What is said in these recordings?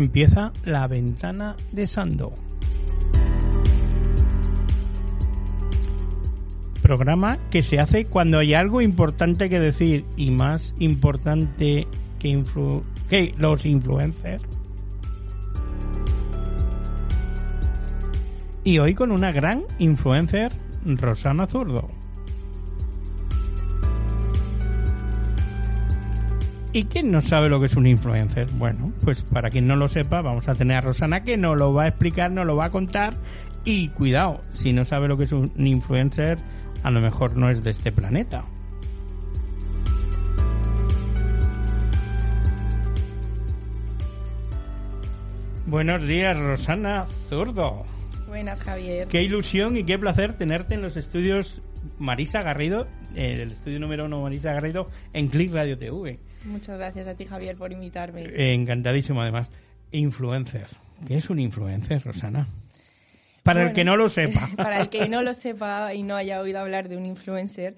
Empieza la ventana de Sando. Programa que se hace cuando hay algo importante que decir y más importante que, los influencers. Y hoy con una gran influencer, Rosana Zurdo. ¿Y quién no sabe lo que es un influencer? Bueno, pues para quien no lo sepa, vamos a tener a Rosana que nos lo va a explicar, nos lo va a contar. Y cuidado, si no sabe lo que es un influencer, a lo mejor no es de este planeta. Buenos días, Rosana Zurdo. Buenas, Javier. Qué ilusión y qué placer tenerte en los estudios Marisa Garrido, el estudio número uno Marisa Garrido en Click Radio TV. Muchas gracias a ti, Javier, por invitarme. encantadísimo, además. Influencer. ¿Qué es un influencer, Rosana? Para el que no lo sepa. Para el que no lo sepa y no haya oído hablar de un influencer,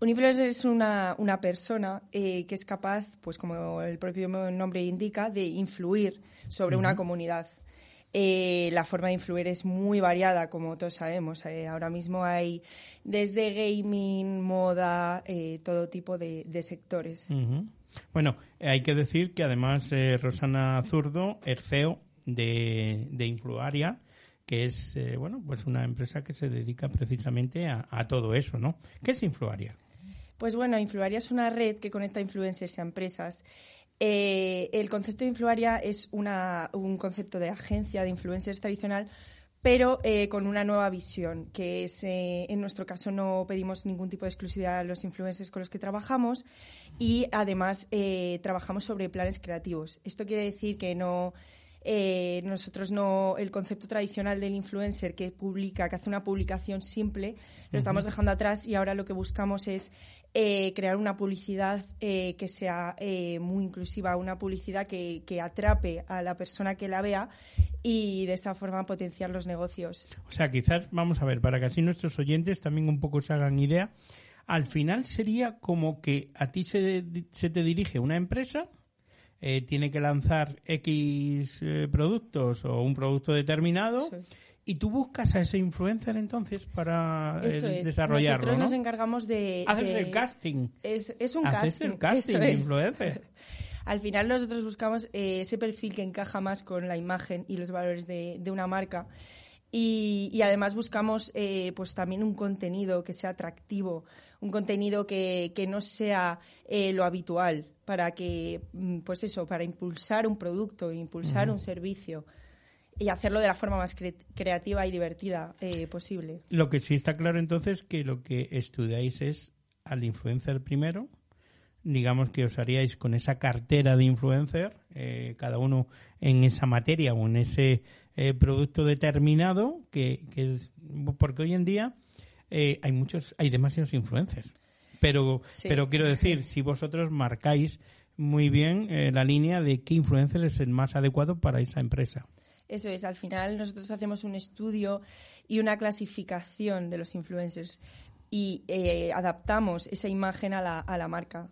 un influencer es una, una persona eh, que es capaz, pues como el propio nombre indica, de influir sobre una comunidad. Eh, la forma de influir es muy variada, como todos sabemos. Eh, ahora mismo hay desde gaming, moda, todo tipo de, sectores. Bueno, hay que decir que además Rosana Zurdo es CEO de, de Influaria, que es eh, bueno pues una empresa que se dedica precisamente a, todo eso, ¿no? ¿Qué es Influaria? Pues bueno, Influaria es una red que conecta influencers a empresas. Eh, el concepto de Influaria es una, un concepto de agencia de influencers tradicional, pero eh, con una nueva visión, que es, en nuestro caso, no pedimos ningún tipo de exclusividad a los influencers con los que trabajamos y además trabajamos sobre planes creativos. Esto quiere decir que no eh, nosotros no, el concepto tradicional del influencer que publica, que hace una publicación simple, lo estamos dejando atrás y ahora lo que buscamos es eh, crear una publicidad eh, que sea muy inclusiva, una publicidad que, atrape a la persona que la vea y de esta forma potenciar los negocios. O sea, quizás, vamos a ver, para que así nuestros oyentes también un poco se hagan idea, al final sería como que a ti se, se te dirige una empresa eh, tiene que lanzar X eh, productos o un producto determinado. Y tú buscas a ese influencer entonces para eh, desarrollarlo. Nosotros nos encargamos de. Haces el casting. Es, es un Haces casting. el casting de influencer. Al final nosotros buscamos ese perfil que encaja más con la imagen y los valores de, de una marca. Y, y, además buscamos pues también un contenido que sea atractivo, un contenido que, que no sea lo habitual para que, mm, pues eso, para impulsar un producto, impulsar un servicio y hacerlo de la forma más creativa y divertida eh, posible. Lo que sí está claro entonces que lo que estudiáis es al influencer primero, digamos que os haríais con esa cartera de influencer, eh, cada uno en esa materia o en ese eh, producto determinado, que, que, es porque hoy en día hay muchos, hay demasiados influencers pero, pero quiero decir, si vosotros marcáis muy bien eh, la línea de qué influencer es el más adecuado para esa empresa. Eso es, al final nosotros hacemos un estudio y una clasificación de los influencers y eh, adaptamos esa imagen a la, a la marca.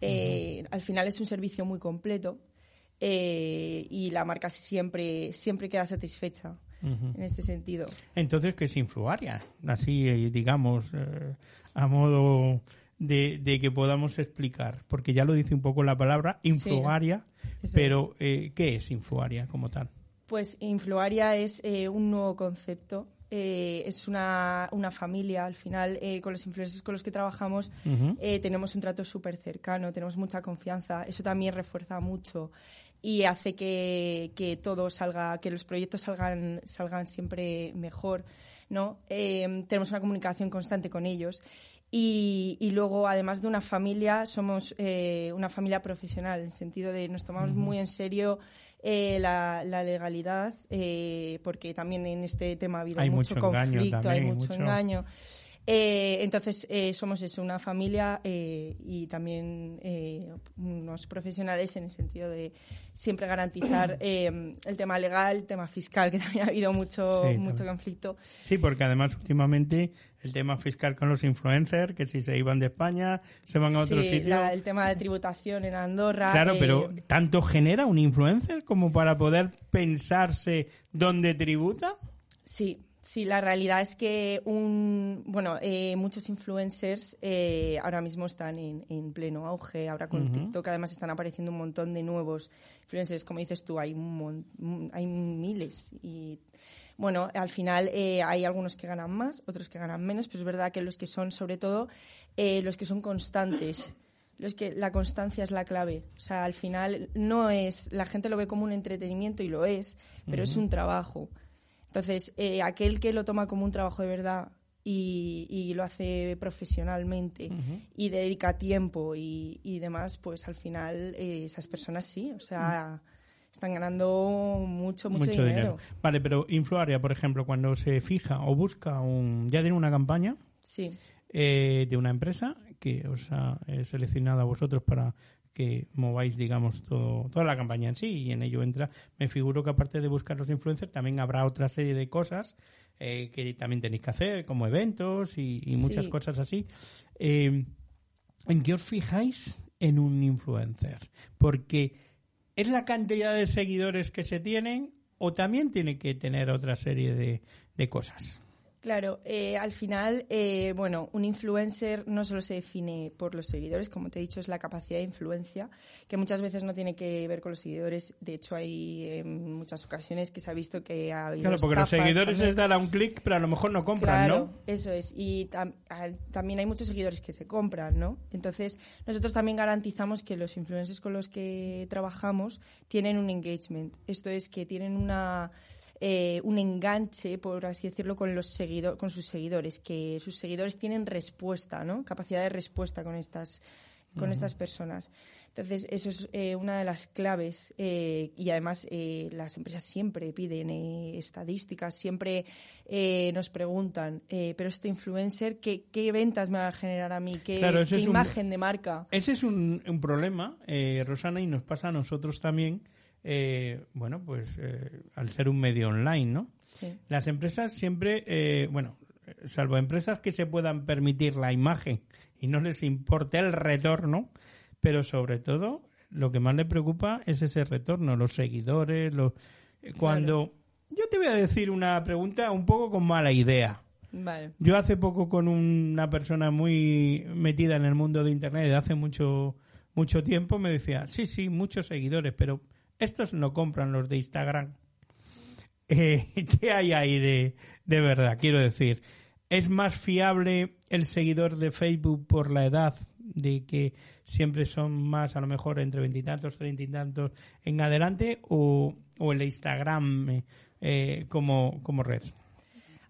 Eh, al final es un servicio muy completo y la marca siempre, siempre queda satisfecha en este sentido. Entonces, ¿qué es Influaria? Así, digamos, a modo de, que podamos explicar, porque ya lo dice un poco la palabra, influaria, pero eh, ¿qué es influaria como tal? Pues influaria es eh, un nuevo concepto eh, es una, una, familia. Al final, eh, con los influencers con los que trabajamos, eh, tenemos un trato súper cercano, tenemos mucha confianza. Eso también refuerza mucho y hace que, que todo salga, que los proyectos salgan, salgan siempre mejor. ¿no? tenemos una comunicación constante con ellos. Y, y, luego, además de una familia, somos una familia profesional, en el sentido de nos tomamos muy en serio eh, la, legalidad, eh, porque también en este tema ha habido mucho, conflicto, hay mucho, engaño. Eh, entonces, somos eso, una familia y también unos profesionales en el sentido de siempre garantizar el tema legal, el tema fiscal, que también ha habido mucho, mucho conflicto. Sí, porque además últimamente el tema fiscal con los influencers, que si se iban de España, se van a otro sitio. el tema de tributación en Andorra. Claro, pero eh, ¿tanto genera un influencer como para poder pensarse dónde tributa? Sí, Sí, la realidad es que un, bueno, eh, muchos influencers eh, ahora mismo están en, pleno auge. Ahora con TikTok además están apareciendo un montón de nuevos influencers. Como dices tú, hay, un, hay miles. Y bueno, al final eh, hay algunos que ganan más, otros que ganan menos, pero es verdad que los que son, sobre todo, eh, los que son constantes, los que la constancia es la clave. O sea, al final no es, la gente lo ve como un entretenimiento y lo es, pero es un trabajo. Entonces, eh, aquel que lo toma como un trabajo de verdad y, lo hace profesionalmente y dedica tiempo y, demás, pues al final esas personas sí, o sea, están ganando mucho, mucho, dinero. Vale, pero Influaria, por ejemplo, cuando se fija o busca un... ya tiene una campaña sí. Eh, de una empresa que os ha seleccionado a vosotros para que mováis, digamos, todo, toda la campaña en sí y en ello entra, me figuro que aparte de buscar los influencers también habrá otra serie de cosas eh, que también tenéis que hacer, como eventos y, muchas cosas así. Eh, ¿En qué os fijáis en un influencer? Porque ¿Es la cantidad de seguidores que se tienen o también tiene que tener otra serie de, de cosas? Claro, eh, al final, eh, bueno, un influencer no solo se define por los seguidores, como te he dicho, es la capacidad de influencia, que muchas veces no tiene que ver con los seguidores. De hecho, hay en muchas ocasiones que se ha visto que ha habido. Claro, porque los seguidores es dar a un clic, pero a lo mejor no compran, claro, Eso es. Y también hay muchos seguidores que se compran, ¿no? Entonces, nosotros también garantizamos que los influencers con los que trabajamos tienen un engagement. Esto es que tienen una eh, un enganche, por así decirlo, con, los seguidor, con sus seguidores, que sus seguidores tienen respuesta, ¿no? capacidad de respuesta con estas, con estas personas. Entonces, eso es eh, una de las claves eh, y además las empresas siempre piden estadísticas, siempre nos preguntan, pero este influencer, ¿qué, ventas me va a generar a mí? ¿Qué, imagen de marca? Ese es un, un problema, Rosana, y nos pasa a nosotros también eh, bueno, pues eh, al ser un medio online, ¿no? Sí. Las empresas siempre, eh, bueno, salvo empresas que se puedan permitir la imagen y no les importe el retorno, pero sobre todo lo que más le preocupa es ese retorno, los seguidores, los cuando yo te voy a decir una pregunta un poco con mala idea. Vale. Yo hace poco con una persona muy metida en el mundo de internet de hace mucho mucho tiempo me decía, "Sí, sí, muchos seguidores, pero estos no compran los de Instagram. Eh, ¿Qué hay ahí de, de verdad? Quiero decir, ¿es más fiable el seguidor de Facebook por la edad de que siempre son más, a lo mejor, entre veintitantos, treinta y tantos en adelante o, o el Instagram eh, como, como red?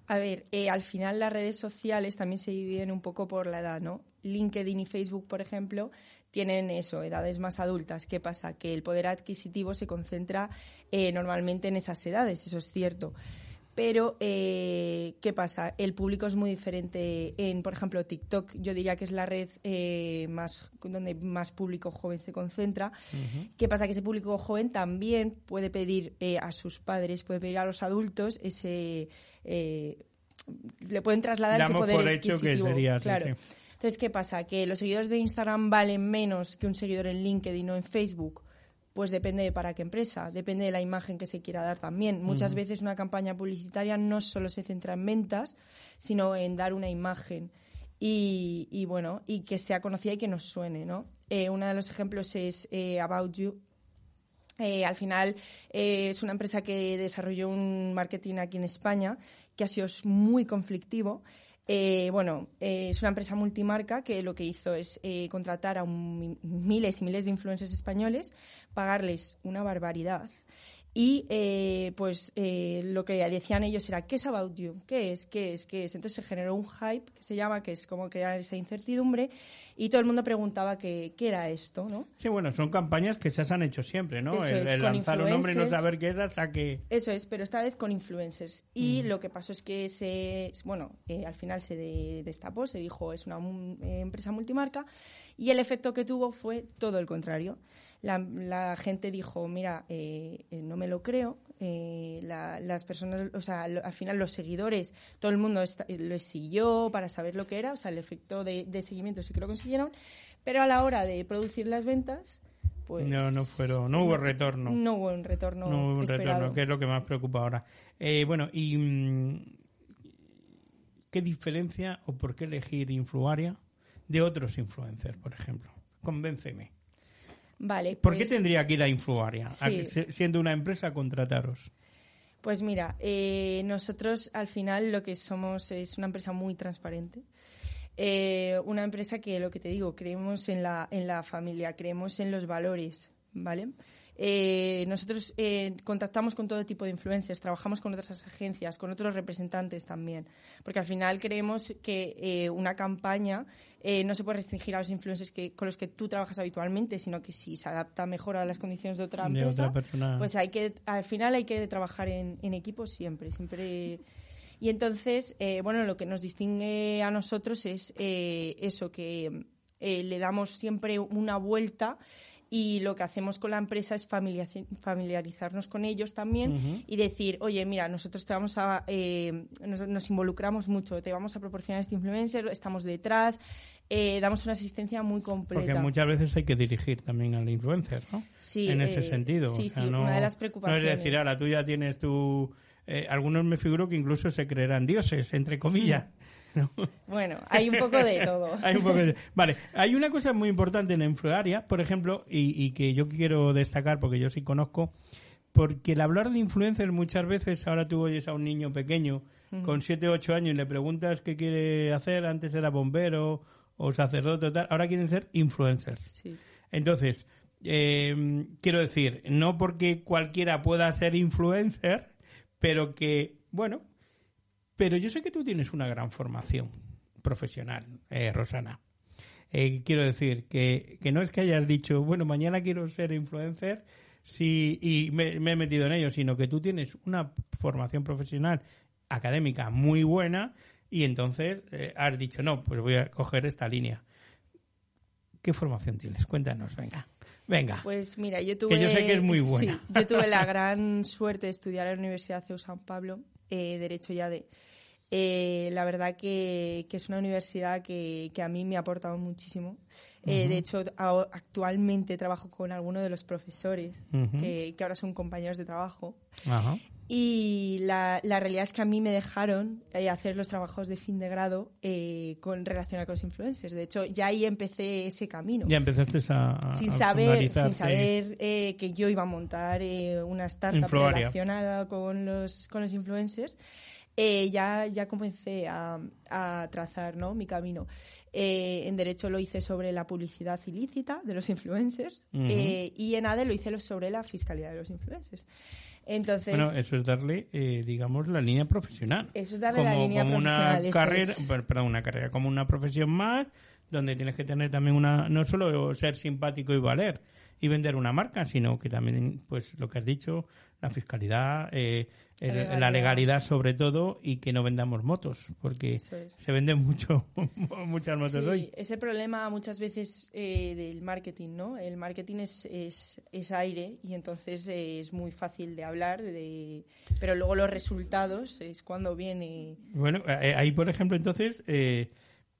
A ver, eh, al final las redes sociales también se dividen un poco por la edad, ¿no? LinkedIn y Facebook, por ejemplo, tienen eso, edades más adultas. ¿Qué pasa? Que el poder adquisitivo se concentra eh, normalmente en esas edades, eso es cierto. Pero, eh, ¿qué pasa? El público es muy diferente en, por ejemplo, TikTok. Yo diría que es la red más donde más público joven se concentra. ¿Qué pasa? Que ese público joven también puede pedir a sus padres, puede pedir a los adultos ese eh, le pueden trasladar ese poder por hecho que sería claro. Entonces, ¿qué pasa? ¿Que los seguidores de Instagram valen menos que un seguidor en LinkedIn o en Facebook? Pues depende de para qué empresa, depende de la imagen que se quiera dar también. Muchas veces una campaña publicitaria no solo se centra en ventas, sino en dar una imagen y, bueno, y que sea conocida y que nos suene, ¿no? Eh, uno de los ejemplos es eh, About You, Eh, al final eh, es una empresa que desarrolló un marketing aquí en España que ha sido muy conflictivo. Eh, bueno, es una empresa multimarca que lo que hizo es contratar a miles y miles de influencers españoles, pagarles una barbaridad y eh, pues eh, lo que decían ellos era, ¿qué es About You? ¿Qué es? ¿Qué es? ¿Qué es? Entonces se generó un hype que se llama, que es como crear esa incertidumbre y todo el mundo preguntaba qué, qué era esto, ¿no? Sí, bueno, son campañas que se han hecho siempre, ¿no? el, lanzar un nombre y no saber qué es hasta que... Eso es, pero esta vez con influencers. Y lo que pasó es que se, bueno, eh, al final se destapó, se dijo, es una empresa multimarca y el efecto que tuvo fue todo el contrario la, gente dijo, mira, eh, eh, no me lo creo. Eh, las personas, o sea, al final los seguidores, todo el mundo lo siguió para saber lo que era, o sea, el efecto de, seguimiento sí que lo consiguieron, pero a la hora de producir las ventas, pues... No, no fueron, no hubo retorno. No hubo un retorno No hubo un retorno, que es lo que más preocupa ahora. bueno, y... Mm, ¿Qué diferencia o por qué elegir Influaria de otros influencers, por ejemplo? Convénceme. Vale. ¿Por qué pues tendría que ir a Influaria, siendo una empresa, a contrataros? Pues mira, eh, nosotros al final lo que somos es una empresa muy transparente. Eh, una empresa que, lo que te digo, creemos en la, en la familia, creemos en los valores, ¿vale? Eh, nosotros eh, contactamos con todo tipo de influencers, trabajamos con otras agencias, con otros representantes también, porque al final creemos que eh, una campaña no se puede restringir a los influencers que, con los que tú trabajas habitualmente, sino que si se adapta mejor a las condiciones de otra empresa, pues hay que, al final hay que trabajar en, en equipo siempre, siempre. Y entonces, bueno, lo que nos distingue a nosotros es eso, que le damos siempre una vuelta y lo que hacemos con la empresa es familiarizarnos con ellos también y decir, oye, mira, nosotros te vamos a, eh, nos, involucramos mucho, te vamos a proporcionar este influencer, estamos detrás, eh, damos una asistencia muy completa. Porque muchas veces hay que dirigir también al influencer, ¿no? Sí. En ese eh, sentido. Sí, sí, una de las preocupaciones. No es decir, ahora tú ya tienes tu... algunos me figuro que incluso se creerán dioses, entre comillas. Bueno, hay un poco de todo. Vale, hay una cosa muy importante en Influaria, por ejemplo, y, que yo quiero destacar porque yo sí conozco, porque el hablar de influencers muchas veces, ahora tú oyes a un niño pequeño con 7 o 8 años y le preguntas qué quiere hacer, antes era bombero o sacerdote o tal, ahora quieren ser influencers. Entonces, eh, quiero decir, no porque cualquiera pueda ser influencer, pero que, bueno, pero yo sé que tú tienes una gran formación profesional, eh, Rosana. Eh, quiero decir que, no es que hayas dicho, bueno, mañana quiero ser influencer si, y me, he metido en ello, sino que tú tienes una formación profesional académica muy buena y entonces eh, has dicho, no, pues voy a coger esta línea. ¿Qué formación tienes? Cuéntanos, venga. Venga. Pues mira, yo tuve. Que yo sé que es muy buena. yo tuve la gran suerte de estudiar en la Universidad de San Pablo, Derecho ya de, eh, la verdad que, es una universidad que, a mí me ha aportado muchísimo. Eh, de hecho, actualmente trabajo con algunos de los profesores que, ahora son compañeros de trabajo. Y la, realidad es que a mí me dejaron eh, hacer los trabajos de fin de grado con relación a los influencers. De hecho, ya ahí empecé ese camino. Ya empezaste a, sin saber, sin saber que yo iba a montar una startup relacionada con los, con los influencers. Eh, ya, ya comencé a, trazar ¿no? mi camino. Eh, en Derecho lo hice sobre la publicidad ilícita de los influencers eh, y en ADE lo hice sobre la fiscalidad de los influencers. Entonces, bueno, eso es darle, digamos, la línea profesional. Eso es darle la línea como profesional. Una carrera, perdón, una carrera, como una profesión más, donde tienes que tener también una, no solo ser simpático y valer y vender una marca, sino que también, pues lo que has dicho, la fiscalidad, eh, la, legalidad. sobre todo y que no vendamos motos, porque se venden mucho, muchas motos sí, hoy. Ese problema muchas veces eh, del marketing, ¿no? El marketing es, es, aire y entonces es muy fácil de hablar, de, pero luego los resultados es cuando viene. Bueno, eh, ahí por ejemplo entonces...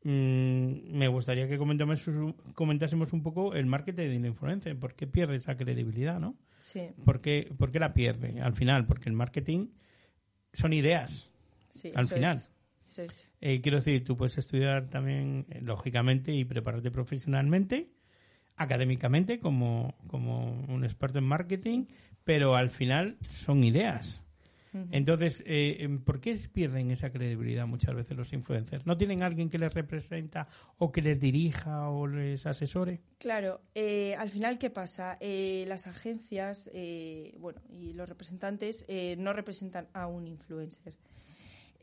Mm, me gustaría que comentásemos, un poco el marketing de la influencia, por qué pierde esa credibilidad, ¿no? Sí. ¿Por qué, la pierde al final? Porque el marketing son ideas sí, al final. Eh, quiero decir, tú puedes estudiar también, eh, lógicamente, y prepararte profesionalmente. académicamente como, como un experto en marketing, pero al final son ideas. Entonces, eh, em, ¿por qué pierden esa credibilidad muchas veces los influencers? ¿No tienen alguien que les representa o que les dirija o les asesore? Claro, eh, al final, ¿qué pasa? Eh, las agencias bueno, y los representantes no representan a un influencer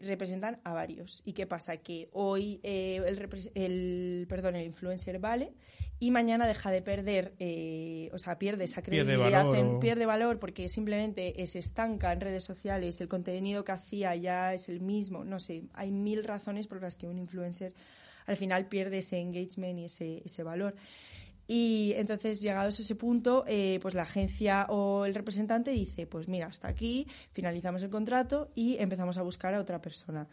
representan a varios. ¿Y qué pasa? Que hoy el, el, perdón, el influencer vale y mañana deja de perder, eh, o sea, pierde esa credibilidad, pierde valor, porque simplemente se estanca en redes sociales, el contenido que hacía ya es el mismo, no sé, hay mil razones por las que un influencer al final pierde ese engagement y ese, ese valor. Y entonces, llegados a ese punto, eh, pues la agencia o el representante dice, pues mira, hasta aquí, finalizamos el contrato y empezamos a buscar a otra persona.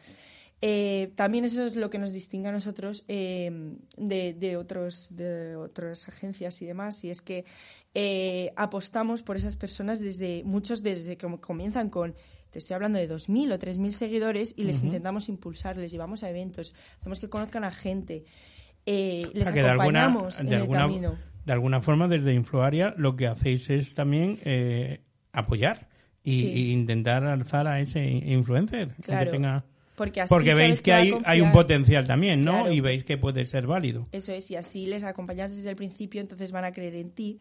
Eh, también eso es lo que nos distingue a nosotros eh, de, otros, de otras agencias y demás, y es que eh, apostamos por esas personas desde, muchos desde que comienzan con, te estoy hablando de 2.000 o 3.000 seguidores, y les intentamos impulsar, les llevamos a eventos, hacemos que conozcan a gente, les acompañamos en el camino. De alguna forma, desde Influaria, lo que hacéis es también apoyar y, intentar alzar a ese influencer. Que tenga porque, veis que hay, hay, un potencial también, ¿no? Y veis que puede ser válido. Eso es, y así les acompañas desde el principio, entonces van a creer en ti.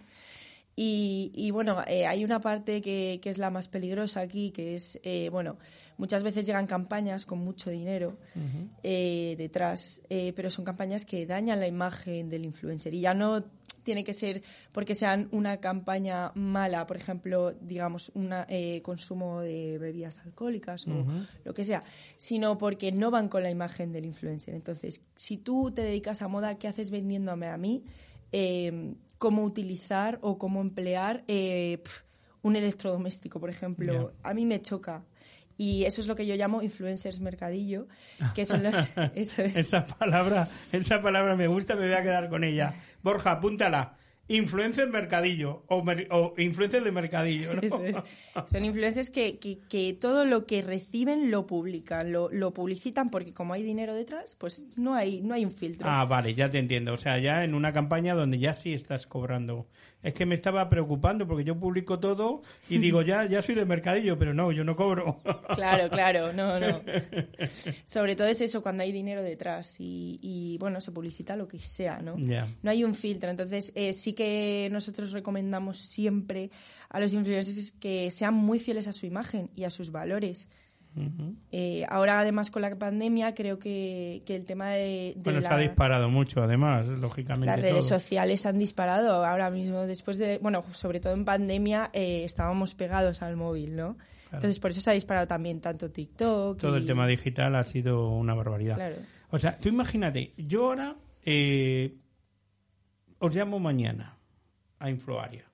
Y, y bueno, eh, hay una parte que, que, es la más peligrosa aquí, que es, eh, bueno, muchas veces llegan campañas con mucho dinero eh, detrás, pero son campañas que dañan la imagen del influencer. Y ya no tiene que ser porque sean una campaña mala, por ejemplo, digamos, un eh, consumo de bebidas alcohólicas o lo que sea, sino porque no van con la imagen del influencer. Entonces, si tú te dedicas a moda, ¿qué haces vendiéndome a mí? Em, cómo utilizar o cómo emplear eh, un electrodoméstico, por ejemplo. A mí me choca. Y eso es lo que yo llamo influencers mercadillo, que son los... esa, palabra, esa palabra me gusta, me voy a quedar con ella. Borja, apúntala. Influencer mercadillo o, o influencer de mercadillo. Eso es. Son influencers que, que, todo lo que reciben lo publican, lo, lo, publicitan porque como hay dinero detrás, pues no hay, no hay un filtro. Ah, vale, ya te entiendo. O sea, ya en una campaña donde ya sí estás cobrando es que me estaba preocupando porque yo publico todo y digo, ya, ya soy de mercadillo, pero no, yo no cobro. Claro, claro, no, no. Sobre todo es eso, cuando hay dinero detrás y, bueno, se publicita lo que sea, ¿no? No hay un filtro. Entonces, eh, sí que nosotros recomendamos siempre a los influencers que sean muy fieles a su imagen y a sus valores. Eh, ahora, además, con la pandemia, creo que, el tema de. bueno, se ha disparado mucho, además, lógicamente. Las redes sociales han disparado ahora mismo, después de. Bueno, sobre todo en pandemia, eh, estábamos pegados al móvil, ¿no? Entonces, por eso se ha disparado también tanto TikTok. Todo el tema digital ha sido una barbaridad. Claro. O sea, tú imagínate, yo ahora eh, os llamo mañana a Influaria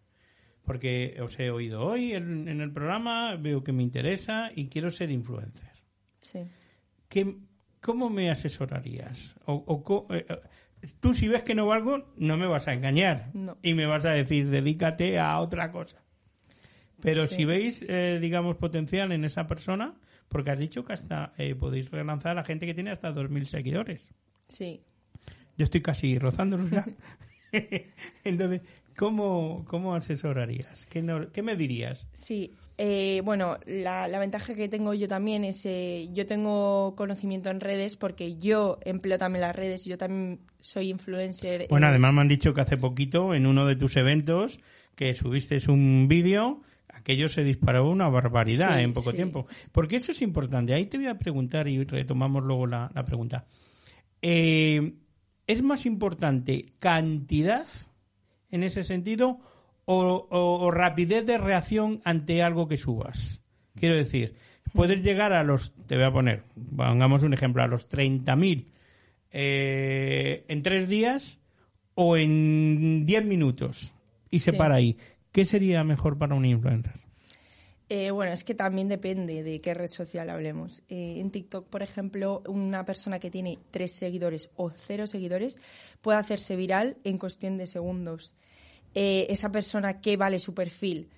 porque os he oído hoy en, el programa, veo que me interesa y quiero ser influencer. Sí. ¿Cómo me asesorarías? O, eh, eh, tú si ves que no valgo, no me vas a engañar y me vas a decir, dedícate a otra cosa. Pero si veis, eh, digamos, potencial en esa persona, porque has dicho que hasta podéis relanzar a la gente que tiene hasta 2.000 seguidores. Sí. Yo estoy casi rozándolos ya. Entonces, ¿Cómo, cómo asesorarías? ¿Qué, ¿Qué, me dirías? Sí, eh, bueno, la, ventaja que tengo yo también es, eh, yo tengo conocimiento en redes porque yo empleo también las redes, yo también soy influencer. Bueno, además me han dicho que hace poquito en uno de tus eventos que subiste un vídeo, aquello se disparó una barbaridad en poco tiempo. Porque eso es importante. Ahí te voy a preguntar y retomamos luego la, pregunta. Eh, ¿Es más importante cantidad en ese sentido o, rapidez de reacción ante algo que subas. Quiero decir, puedes llegar a los, te voy a poner, pongamos un ejemplo, a los 30.000 eh, en tres días o en 10 minutos y se para ahí. ¿Qué sería mejor para un influencer? Eh, bueno, es que también depende de qué red social hablemos. Eh, en TikTok, por ejemplo, una persona que tiene tres seguidores o cero seguidores puede hacerse viral en cuestión de segundos. Eh, esa persona que vale su perfil,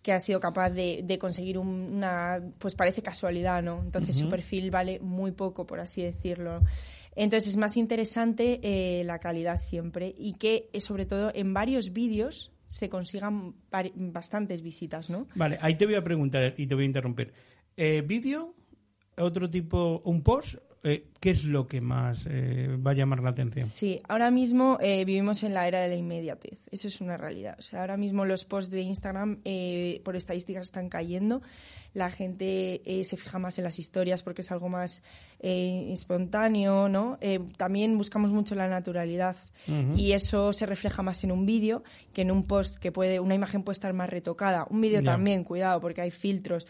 que ha sido capaz de, conseguir una, pues parece casualidad, ¿no? Entonces su perfil vale muy poco, por así decirlo. Entonces es más interesante la calidad siempre y que sobre todo en varios vídeos se consigan bastantes visitas, ¿no? Vale, ahí te voy a preguntar y te voy a interrumpir. Eh, ¿Vídeo? ¿Otro tipo, un post eh, ¿qué es lo que más eh, va a llamar la atención? Sí, ahora mismo eh, vivimos en la era de la inmediatez. Eso es una realidad. O sea, ahora mismo los posts de Instagram, por estadísticas, están cayendo. La gente se fija más en las historias porque es algo más espontáneo, ¿no? también buscamos mucho la naturalidad y eso se refleja más en un vídeo que en un post que puede, una imagen puede estar más retocada. Un vídeo también, cuidado, porque hay filtros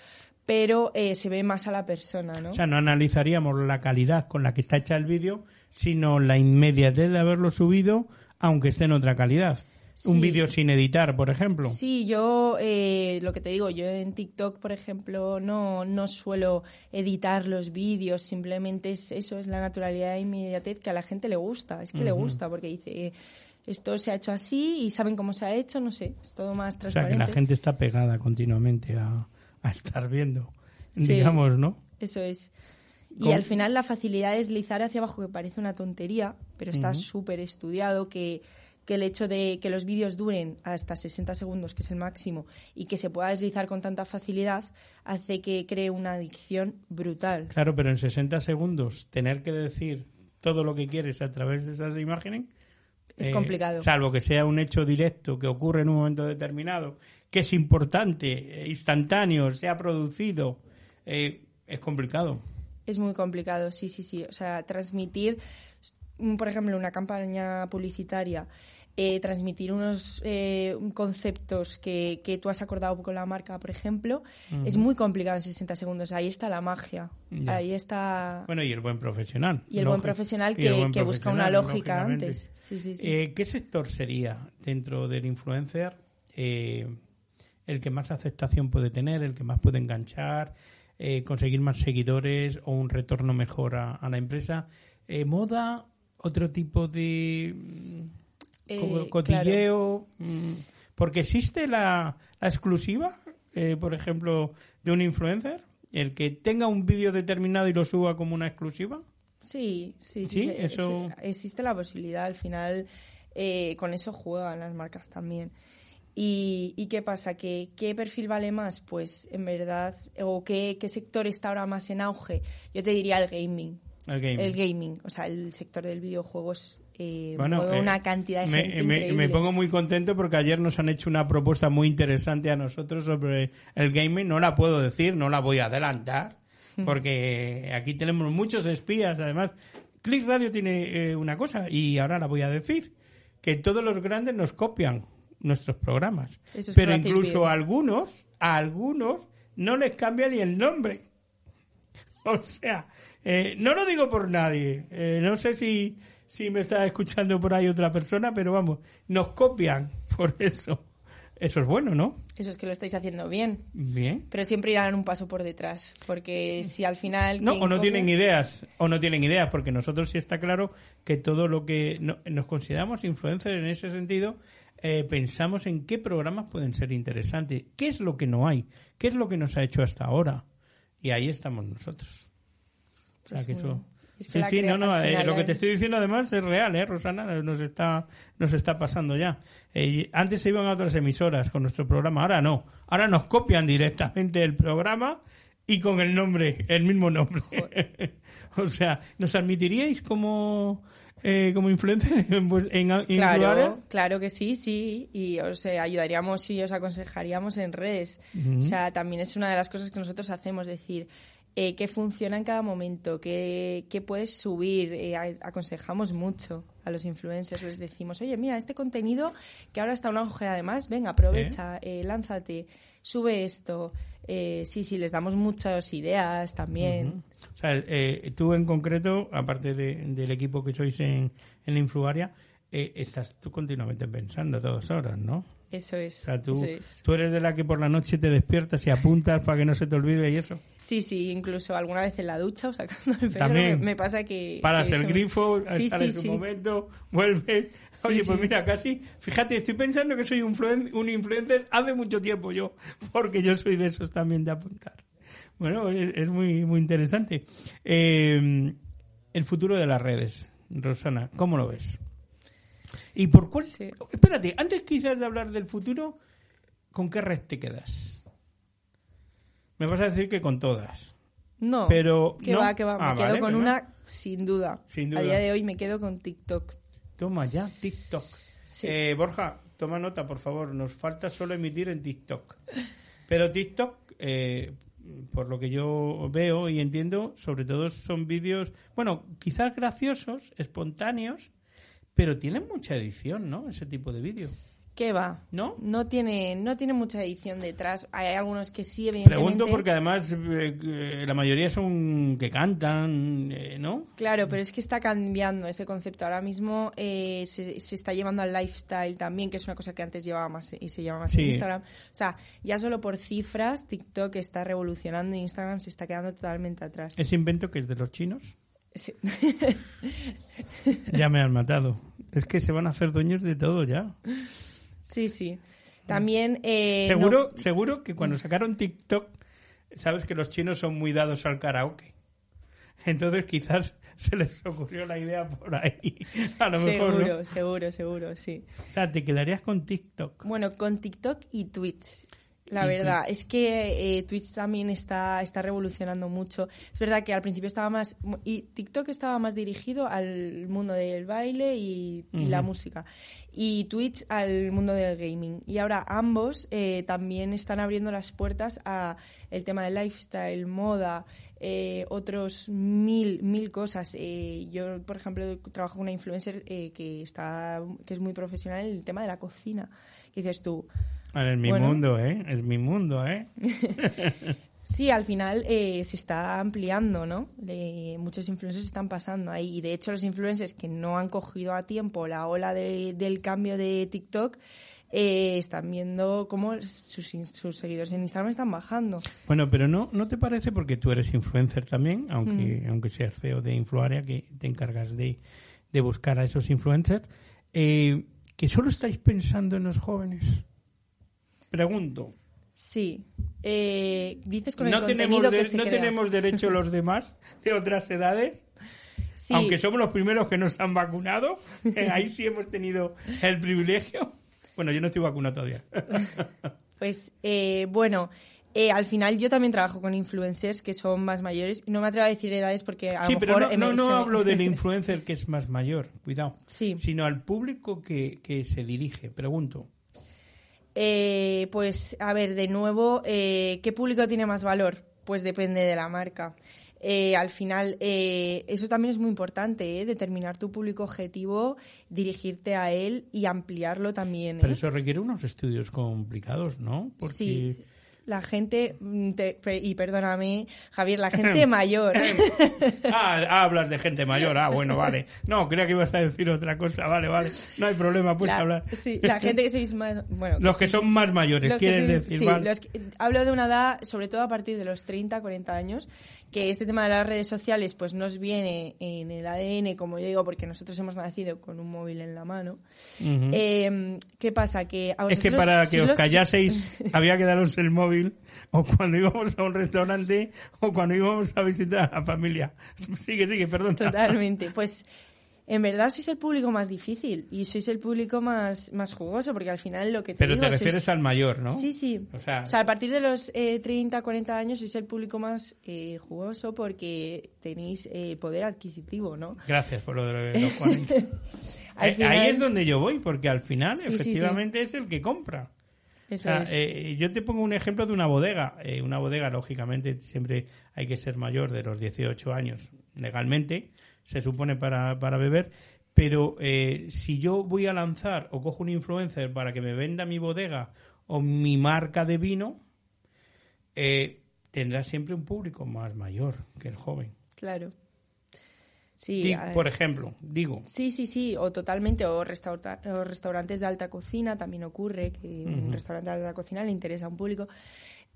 pero eh, se ve más a la persona, ¿no? O sea, no analizaríamos la calidad con la que está hecha el vídeo, sino la inmediatez de haberlo subido, aunque esté en otra calidad. Un vídeo sin editar, por ejemplo. Sí, yo eh, lo que te digo, yo en TikTok, por ejemplo, no, no suelo editar los vídeos, simplemente es eso, es la naturalidad e inmediatez que a la gente le gusta, es que le gusta, porque dice, esto se ha hecho así y saben cómo se ha hecho, no sé, es todo más transparente. O sea, que la gente está pegada continuamente a, a estar viendo, digamos, ¿no? Eso es. Y al final la facilidad de deslizar hacia abajo, que parece una tontería, pero está súper estudiado, que, que, el hecho de que los vídeos duren hasta 60 segundos, que es el máximo, y que se pueda deslizar con tanta facilidad, hace que cree una adicción brutal. Claro, pero en 60 segundos tener que decir todo lo que quieres a través de esas imágenes... Es complicado. Salvo que sea un hecho directo que ocurre en un momento determinado que es importante, eh, instantáneo, se ha producido, eh, es complicado. Es muy complicado, sí, sí, sí. O sea, transmitir, mm, por ejemplo, una campaña publicitaria, eh, transmitir unos conceptos que, que, tú has acordado con la marca, por ejemplo, es muy complicado en 60 segundos. Ahí está la magia. Ahí está. Bueno, y el buen profesional. Y el buen profesional que, que busca una lógica antes. Sí, sí, sí. ¿Qué sector sería dentro del influencer? El que más aceptación puede tener, el que más puede enganchar, eh, conseguir más seguidores o un retorno mejor a, la empresa. Eh, ¿Moda? ¿Otro tipo de mm, eh, cotilleo? Mm, porque existe la, exclusiva, por ejemplo, de un influencer, el que tenga un vídeo determinado y lo suba como una exclusiva. Sí, sí, sí. eso... existe la posibilidad. Al final, con eso juegan las marcas también. ¿Y, qué pasa? ¿Qué, ¿Qué perfil vale más? Pues en verdad, o qué, qué sector está ahora más en auge. Yo te diría el gaming. El gaming. El gaming, o sea, el sector del videojuego es eh, una cantidad de me, gente me, me, pongo muy contento porque ayer nos han hecho una propuesta muy interesante a nosotros sobre el gaming. No la puedo decir, no la voy a adelantar, porque aquí tenemos muchos espías. Además, Click Radio tiene eh, una cosa, y ahora la voy a decir, que todos los grandes nos copian nuestros programas. Pero incluso a algunos, a algunos no les cambia ni el nombre. O sea, eh, no lo digo por nadie. Eh, no sé si, si me está escuchando por ahí otra persona, pero vamos, nos copian por eso. Eso es bueno, ¿no? Eso es que lo estáis haciendo bien. Bien. Pero siempre irán un paso por detrás, porque si al final... No, o no tienen ideas, o no tienen ideas, porque nosotros sí está claro que todo lo que nos consideramos influencers en ese sentido eh, pensamos en qué programas pueden ser interesantes, qué es lo que no hay, qué es lo que nos ha hecho hasta ahora. Y ahí estamos nosotros. O sea, pues que eso... sí, sí, no, no, eh, lo que te estoy diciendo además es real, ¿eh, Rosana? Nos está, nos está pasando ya. Eh, antes se iban a otras emisoras con nuestro programa, ahora no. Ahora nos copian directamente el programa y con el nombre, el mismo nombre. o sea, ¿nos admitiríais como eh, como influencer pues, en, claro, Claro que sí, sí. Y os ayudaríamos y os aconsejaríamos en redes. O sea, también es una de las cosas que nosotros hacemos, decir, eh, qué funciona en cada momento, qué, qué puedes subir. Eh, aconsejamos mucho a los influencers, les decimos, oye, mira, este contenido que ahora está una auge además, venga, aprovecha, lánzate, sube esto. Eh, sí, sí, les damos muchas ideas también. O sea, eh, tú en concreto, aparte del equipo que sois en, en Influaria, eh, estás tú continuamente pensando a todas horas, ¿no? Eso es, o sea, tú, eso es. tú eres de la que por la noche te despiertas y apuntas para que no se te olvide y eso. Sí, sí, incluso alguna vez en la ducha o sacando el pelo me, pasa que... Paras el grifo, sí, sales un momento, vuelves... Oye, pues mira, casi... Fíjate, estoy pensando que soy un, un influencer hace mucho tiempo yo, porque yo soy de esos también de apuntar. Bueno, es, muy, muy interesante. Eh, el futuro de las redes. Rosana, ¿cómo lo ves? ¿Y por cuál? Sí. Espérate, antes quizás de hablar del futuro, ¿con qué red te quedas? Me vas a decir que con todas. No, Pero, que ¿no? va, que va. Ah, me quedo vale, con una sin duda. Sin A duda. día de hoy me quedo con TikTok. Toma ya, TikTok. Sí. Eh, Borja, toma nota, por favor. Nos falta solo emitir en TikTok. Pero TikTok, eh, por lo que yo veo y entiendo, sobre todo son vídeos, bueno, quizás graciosos, espontáneos, pero tienen mucha edición, ¿no? Ese tipo de vídeo. ¿Qué va? ¿No? No tiene, no tiene mucha edición detrás. Hay algunos que sí, evidentemente. Pregunto porque además eh, que la mayoría son que cantan, eh, ¿no? Claro, pero es que está cambiando ese concepto. Ahora mismo eh, se, se está llevando al lifestyle también, que es una cosa que antes llevaba más y se llevaba más Sí. en Instagram. O sea, ya solo por cifras, TikTok está revolucionando y Instagram se está quedando totalmente atrás. Ese invento que es de los chinos, Sí. ya me han matado. Es que se van a hacer dueños de todo ya. sí, sí. También. eh, seguro, seguro que cuando sacaron TikTok, sabes que los chinos son muy dados al karaoke. Entonces quizás se les ocurrió la idea por ahí. A lo no- mejor no. seguro, seguro, seguro, sí. O sea, te quedarías con TikTok. Bueno, con TikTok y Twitch. La Y verdad, es que eh, Twitch también está, está revolucionando mucho. Es verdad que al principio estaba más... Y TikTok estaba más dirigido al mundo del baile y, y la música. Y Twitch al mundo del gaming. Y ahora ambos eh, también están abriendo las puertas a el tema del lifestyle, moda, eh, otros mil, mil cosas. Eh, yo, por ejemplo, trabajo con una influencer eh, que, está, que es muy profesional en el tema de la cocina. Que dices tú, Es mi Bueno. mundo, ¿eh? Es mi mundo, ¿eh? Sí, al final eh, se está ampliando, ¿no? Muchos influencers están pasando ahí. Y de hecho, los influencers que no han cogido a tiempo la ola de- del cambio de TikTok eh, están viendo cómo sus, sus seguidores en Instagram están bajando. Bueno, pero no, ¿no te parece, porque tú eres influencer también, aunque, aunque seas CEO de Influaria, que te encargas de, de buscar a esos influencers, eh, que solo estáis pensando en los jóvenes? Pregunto. Sí. Eh, dices con el ¿No tenemos, que se ¿No crea. tenemos derecho los demás de otras edades? Sí. Aunque somos los primeros que nos han vacunado, eh, ahí sí hemos tenido el privilegio. Bueno, yo no estoy vacunado todavía. Pues eh, bueno, eh, al final yo también trabajo con influencers que son más mayores. No me atrevo a decir edades porque a Sí, lo pero mejor... no, eh, no, no hablo del influencer que es más mayor, cuidado, Sí. sino al público que, que se dirige. Pregunto. Eh, pues, a ver, de nuevo, eh, ¿qué público tiene más valor? Pues depende de la marca. Eh, al final, eh, eso también es muy importante, ¿eh? determinar tu público objetivo, dirigirte a él y ampliarlo también. ¿eh? Pero eso requiere unos estudios complicados, ¿no? Porque Sí, la gente, mm, te- y perdóname, Javier, la gente mayor. Ah, hablas de gente mayor. Ah, bueno, vale. No, creía que ibas a decir otra cosa. Vale, vale. No hay problema, pues la, hablar. sí, la gente que sois más... Bueno, Los que son más mayores, quieres decir, sí, vale. los que- hablo de una edad, sobre todo a partir de los 30, 40 años, que este tema de las redes sociales pues nos viene en el ADN, como yo digo, porque nosotros hemos nacido con un móvil en la mano. Eh, ¿Qué pasa? Que a Es que para que si os los- callaseis había que daros el móvil o cuando íbamos a un restaurante o cuando íbamos a visitar a la familia. Sigue, sigue, perdón. Totalmente. Pues en verdad sois el público más difícil y sois el público más, más jugoso, porque al final lo que te Pero digo... te sois- refieres al mayor, ¿no? Sí, sí. O sea, a partir de los eh, 30, 40 años sois el público más eh, jugoso porque tenéis eh, poder adquisitivo, ¿no? gracias por lo de los 40. Al Eh, final- Ahí es donde yo voy, porque al final, Sí, sí, sí. efectivamente, es el que compra. O Eso sea, es. eh, yo te pongo un ejemplo de una bodega. Eh, una bodega, lógicamente, siempre hay que ser mayor de los 18 años legalmente, se supone para, para beber. Pero eh, si yo voy a lanzar o cojo un influencer para que me venda mi bodega o mi marca de vino, eh, tendrá siempre un público más mayor que el joven. Claro. Sí, por ejemplo, digo, sí, sí, sí, o totalmente, o, restaura- o restaurantes de alta cocina, también ocurre que un restaurante de alta cocina le interesa a un público.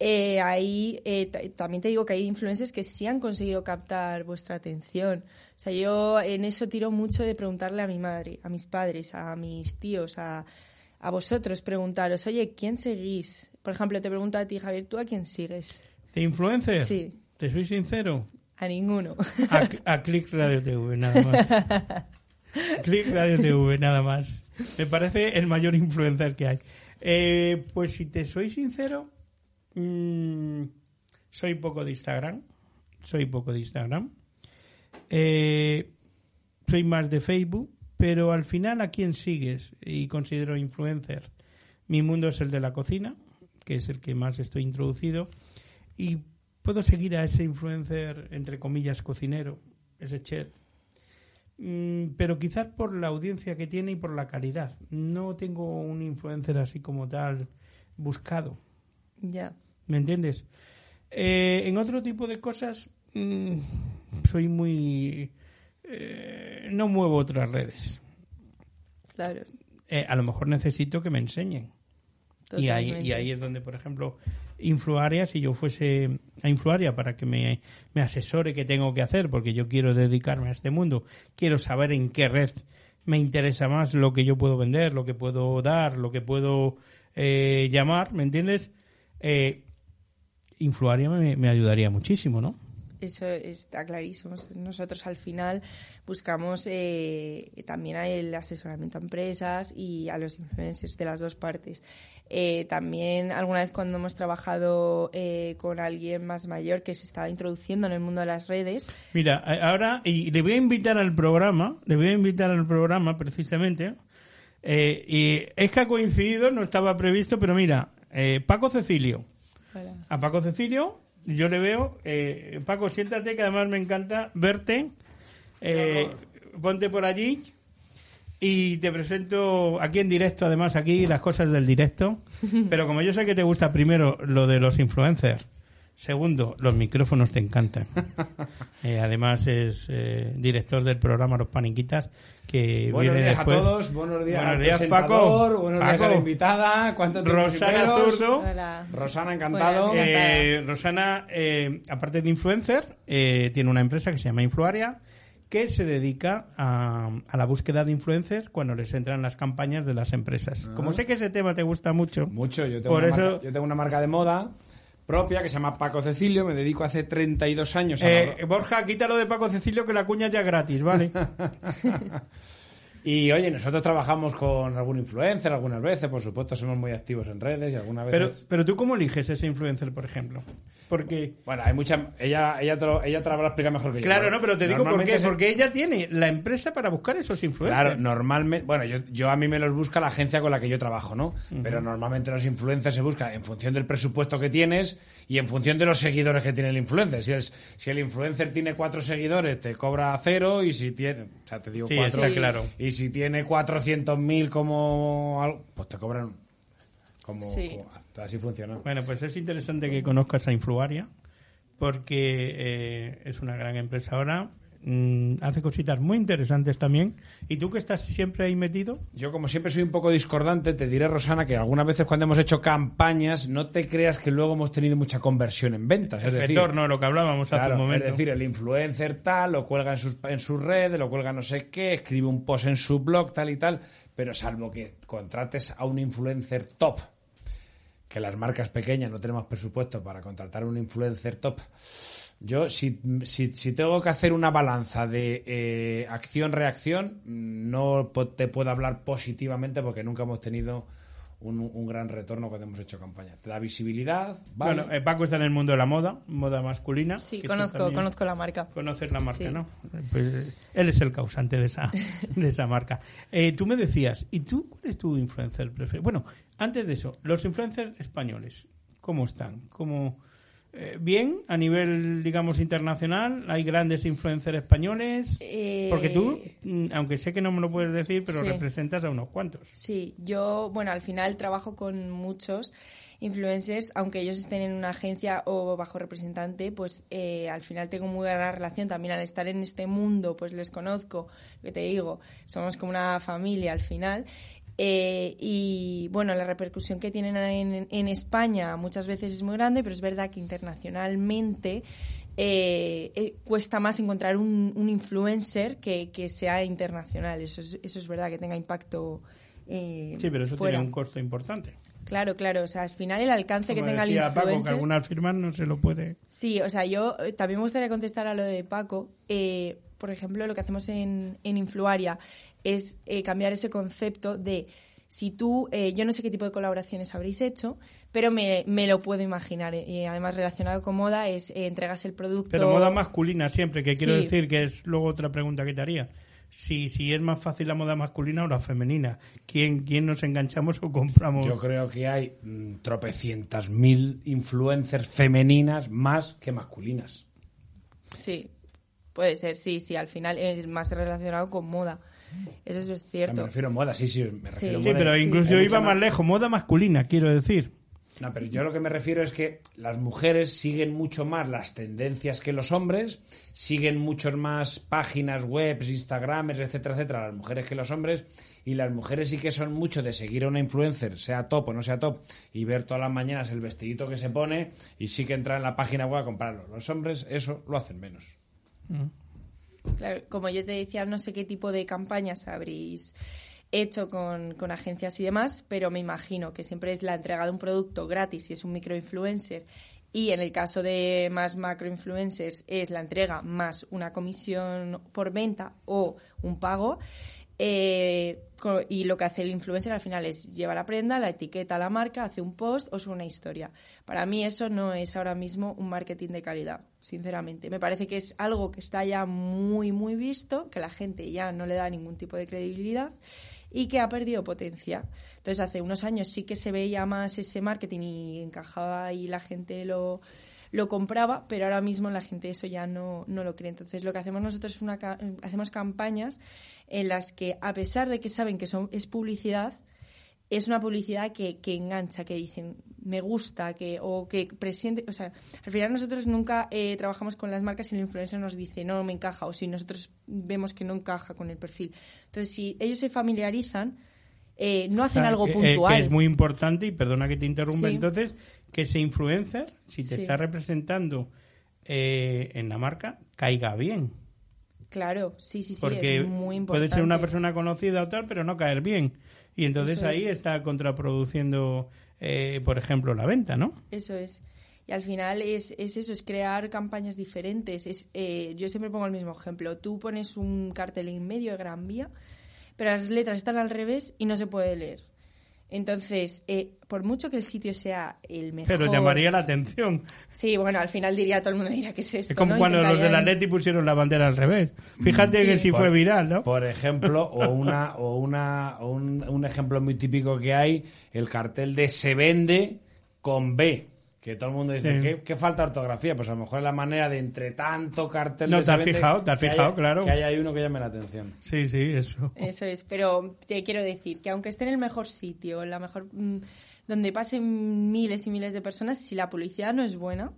Eh, ahí eh, ta- también te digo que hay influencers que sí han conseguido captar vuestra atención. O sea, yo en eso tiro mucho de preguntarle a mi madre, a mis padres, a mis tíos, a, a vosotros, preguntaros, oye, ¿quién seguís? Por ejemplo, te pregunto a ti, Javier, ¿tú a quién sigues? ¿de influencer? Sí. Te soy sincero, A ninguno. A, a Click Radio TV, nada más. Click Radio TV, nada más. Me parece el mayor influencer que hay. Eh, pues si te soy sincero, mm, soy poco de Instagram. Soy poco de Instagram. Eh, soy más de Facebook, pero al final a quién sigues y considero influencer. Mi mundo es el de la cocina, que es el que más estoy introducido, y puedo seguir a ese influencer, entre comillas, cocinero, ese chef, Mm, pero quizás por la audiencia que tiene y por la calidad. No tengo un influencer así como tal buscado. Ya. ¿Me entiendes? Eh, en otro tipo de cosas mm, soy muy... eh, no muevo otras redes. Claro. Eh, a lo mejor necesito que me enseñen. Y ahí, y ahí es donde, por ejemplo, Influaria, si yo fuese a Influaria para que me, me asesore qué tengo que hacer, porque yo quiero dedicarme a este mundo, quiero saber en qué red me interesa más lo que yo puedo vender, lo que puedo dar, lo que puedo eh, llamar, ¿me entiendes? Eh, Influaria me, me ayudaría muchísimo, ¿no? Eso está clarísimo. Nosotros al final buscamos eh, también el asesoramiento a empresas y a los influencers de las dos partes. Eh, también alguna vez cuando hemos trabajado eh, con alguien más mayor que se estaba introduciendo en el mundo de las redes, Mira, ahora, y le voy a invitar al programa, le voy a invitar al programa precisamente, eh, y es que ha coincidido, no estaba previsto, pero mira, eh, Paco Cecilio, a Paco Cecilio, yo le veo, eh, Paco, siéntate, que además me encanta verte, eh, ponte por allí y te presento aquí en directo, además aquí las cosas del directo, pero como yo sé que te gusta primero lo de los influencers, segundo, los micrófonos te encantan. Eh, además es eh, director del programa Los Paniquitas, que Buenos viene días después. a todos, buenos días, Buenos días, Paco. buenos días a Paco. la invitada, ¿cuánto tiempo Rosana? Zurdo. Hola. Rosana, encantado. Buenas, Eh, Rosana, eh, aparte de influencer, eh, tiene una empresa que se llama Influaria que se dedica a, a la búsqueda de influencers cuando les entran las campañas de las empresas. Como sé que ese tema te gusta mucho, Mucho, yo tengo, Por una eso- marca, yo tengo una marca de moda propia que se llama Paco Cecilio, me dedico hace 32 años a eh, la- Borja, quítalo de Paco Cecilio que la cuña ya es gratis, ¿vale? Y oye, nosotros trabajamos con algún influencer algunas veces, por supuesto somos muy activos en redes y algunas pero, veces... pero tú cómo eliges ese influencer, por ejemplo? Porque Bueno, hay mucha... Ella, ella, te lo, ella te lo habrá explicado mejor que yo. Claro, no, pero te digo por qué. se- Porque ella tiene la empresa para buscar esos influencers. Claro, normalmente, bueno, yo, yo a mí me los busca la agencia con la que yo trabajo, ¿no? Pero normalmente los influencers se buscan en función del presupuesto que tienes y en función de los seguidores que tiene el influencer. Si, es, si el influencer tiene cuatro seguidores, te cobra cero y si tiene, o sea, te digo Sí, cuatro, está claro. y si tiene 400.000 como, algo, pues te cobran como, Sí. como- así funciona. Bueno, pues es interesante que conozcas a Influaria porque eh, es una gran empresa ahora. mm, hace cositas muy interesantes también. ¿Y tú que estás siempre ahí metido? Yo, como siempre, soy un poco discordante. Te diré, Rosana, que algunas veces cuando hemos hecho campañas, no te creas que luego hemos tenido mucha conversión en ventas. Es el decir, retorno, lo que hablábamos hace Claro, un momento. Es decir, el influencer tal, lo cuelga en sus, en sus redes, lo cuelga no sé qué, escribe un post en su blog, tal y tal, pero salvo que contrates a un influencer top, que las marcas pequeñas no tenemos presupuesto para contratar un influencer top. Yo, si, si, si tengo que hacer una balanza de eh, acción-reacción, no te puedo hablar positivamente porque nunca hemos tenido un, un gran retorno cuando hemos hecho campaña. Te da visibilidad, vale. Bueno, eh, Paco está en el mundo de la moda, moda masculina. sí, conozco, también- conozco la marca. Conoces la marca, Sí. ¿no? Pues eh, él es el causante de esa, de esa marca. Eh, tú me decías, ¿y tú cuál es tu influencer preferido? Bueno, antes de eso, los influencers españoles, ¿cómo están? ¿Cómo, eh, ¿Bien a nivel, digamos, internacional? ¿Hay grandes influencers españoles? Eh, Porque tú, mm, aunque sé que no me lo puedes decir, pero Sí. representas a unos cuantos. Sí, yo, bueno, al final trabajo con muchos influencers, aunque ellos estén en una agencia o bajo representante, pues eh, al final tengo muy buena relación. También al estar en este mundo, pues les conozco, que te digo, somos como una familia al final. Eh, y bueno, la repercusión que tienen en, en España muchas veces es muy grande, pero es verdad que internacionalmente eh, eh, cuesta más encontrar un, un influencer que, que sea internacional. Eso es, eso es verdad, que tenga impacto Sí, pero eso fuera. tiene un costo importante. Claro, claro. O sea, al final el alcance que tenga el decía Paco, que influencer... algunas firmas no se lo puede... Sí, o sea, yo también me gustaría contestar a lo de Paco. Eh, por ejemplo, lo que hacemos en, en Influaria es eh, cambiar ese concepto de si tú, eh, yo no sé qué tipo de colaboraciones habréis hecho, pero me, me lo puedo imaginar. Y además, relacionado con moda, es eh, entregas el producto. Pero moda masculina siempre, que quiero Sí. decir que es luego otra pregunta que te haría. Si, si es más fácil la moda masculina o la femenina, ¿quién, quién nos enganchamos o compramos? Yo creo que hay mm, tropecientas mil influencers femeninas más que masculinas. Sí, puede ser, sí, sí. Al final es más relacionado con moda. Eso es O sea, me cierto. refiero a moda, sí, sí, me refiero a Sí, moda. pero Hay incluso yo iba más lejos, moda masculina, quiero decir. No, pero yo lo que me refiero es que las mujeres siguen mucho más las tendencias que los hombres, siguen muchos más páginas web, Instagramers, etcétera, etcétera, las mujeres que los hombres, y las mujeres sí que son mucho de seguir a una influencer, sea top o no sea top, y ver todas las mañanas el vestidito que se pone, y sí que entrar en la página web a comprarlo. Los hombres eso lo hacen menos. Claro, como yo te decía, no sé qué tipo de campañas habréis hecho con, con agencias y demás, pero me imagino que siempre es la entrega de un producto gratis si es un microinfluencer y en el caso de más macroinfluencers es la entrega más una comisión por venta o un pago. Eh, y lo que hace el influencer al final es lleva la prenda, la etiqueta la marca, hace un post o sube una historia. Para mí eso no es ahora mismo un marketing de calidad, sinceramente. Me parece que es algo que está ya muy, muy visto, que la gente ya no le da ningún tipo de credibilidad y que ha perdido potencia. Entonces, hace unos años sí que se veía más ese marketing y encajaba y la gente lo, lo compraba, pero ahora mismo la gente eso ya no, no lo cree. Entonces, lo que hacemos nosotros es una, hacemos campañas en las que, a pesar de que saben que son, es publicidad, es una publicidad que, que engancha, que dicen me gusta, que o que presente, o sea, al final nosotros nunca eh, trabajamos con las marcas y el influencer nos dice no me encaja o si nosotros vemos que no encaja con el perfil. Entonces, si ellos se familiarizan, eh, no hacen O sea, algo que- eh, puntual. que es muy importante, y perdona que te interrumpa, Sí. entonces, que ese influencer, si te Sí. está representando eh, en la marca, caiga bien. Claro, sí, sí, sí, Porque es muy importante. puede ser una persona conocida o tal, pero no caer bien. Y entonces Eso ahí es. está contraproduciendo, eh, por ejemplo, la venta, ¿no? Eso es. Y al final es, es eso, es crear campañas diferentes. Es, eh, yo siempre pongo el mismo ejemplo. Tú pones un cartel en medio de Gran Vía, pero las letras están al revés y no se puede leer. Entonces, eh, por mucho que el sitio sea el mejor... Pero llamaría la atención. Sí, bueno, al final diría todo el mundo dirá que es esto, Es como ¿no? cuando los del Atleti pusieron la bandera al revés. Fíjate Sí. que si Por- fue viral, ¿no? Por ejemplo, o una o una o un, un ejemplo muy típico que hay, el cartel de se vende con B. Que todo el mundo dice, Sí. ¿qué, qué falta ortografía? Pues a lo mejor es la manera de entre tanto cartel No, de te has fijado, te has que fijado, haya- claro. Que haya ahí uno que llame la atención. Sí, sí, eso. Eso es, pero te quiero decir que aunque esté en el mejor sitio, en la mejor mm, donde pasen miles y miles de personas, si la publicidad no es buena,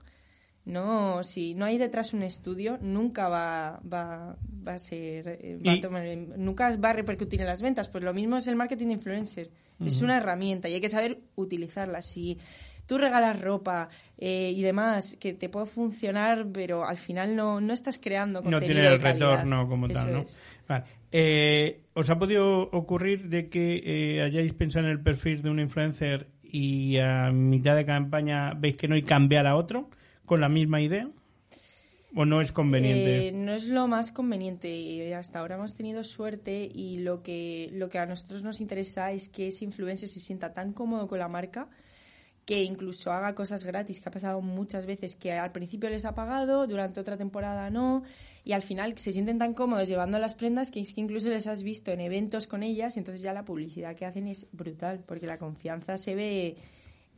no, si no hay detrás un estudio, nunca va, va, va a ser, eh, va a tomar- nunca va a repercutir en las ventas. Pues lo mismo es el marketing de influencer. Es una herramienta y hay que saber utilizarla. Si tú regalas ropa eh, y demás que te puede funcionar, pero al final no, no estás creando No contenido tiene el de calidad. retorno como Eso tal, ¿no? es. Vale. Eh, ¿Os ha podido ocurrir de que eh, hayáis pensado en el perfil de un influencer y a mitad de campaña veis que no hay cambiar a otro con la misma idea? ¿O no es conveniente? Eh, no es lo más conveniente. y Hasta ahora hemos tenido suerte y lo que, lo que a nosotros nos interesa es que ese influencer se sienta tan cómodo con la marca que incluso haga cosas gratis, que ha pasado muchas veces que al principio les ha pagado, durante otra temporada no, y al final se sienten tan cómodos llevando las prendas que es que incluso les has visto en eventos con ellas, y entonces ya la publicidad que hacen es brutal, porque la confianza se ve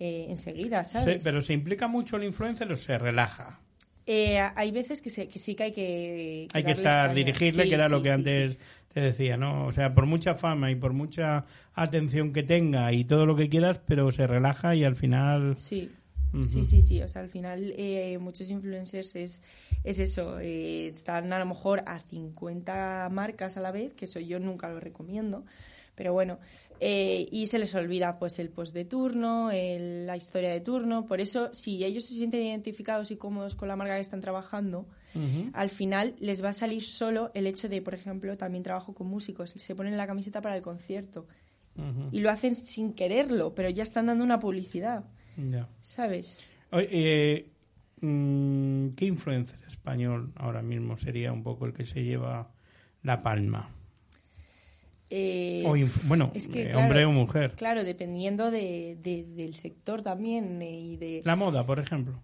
eh, enseguida, Se- ¿sabes? ¿Pero se implica mucho el influencer o se relaja? Eh, hay veces que, se- que sí que hay que... Hay que estar, caña. dirigirle, Sí, que era lo que sí, antes. Te decía, ¿no? O sea, por mucha fama y por mucha atención que tenga y todo lo que quieras, pero se relaja y al final... Sí, sí, sí, sí. O sea, al final eh, muchos influencers es, es eso. eh, están a lo mejor a 50 marcas a la vez, que eso yo nunca lo recomiendo. Pero bueno, eh, y se les olvida pues el post de turno, el- la historia de turno. Por eso, si ellos se sienten identificados y cómodos con la marca que están trabajando, al final les va a salir solo el hecho de, por ejemplo, también trabajo con músicos y se ponen la camiseta para el concierto. Y lo hacen sin quererlo, pero ya están dando una publicidad. ¿sabes? Eh, mm, ¿Qué influencer español ahora mismo sería un poco el que se lleva la palma? Eh, O bueno, es que, eh, claro, hombre o mujer. Claro, dependiendo de, de- del sector también eh, y de... La moda, por ejemplo.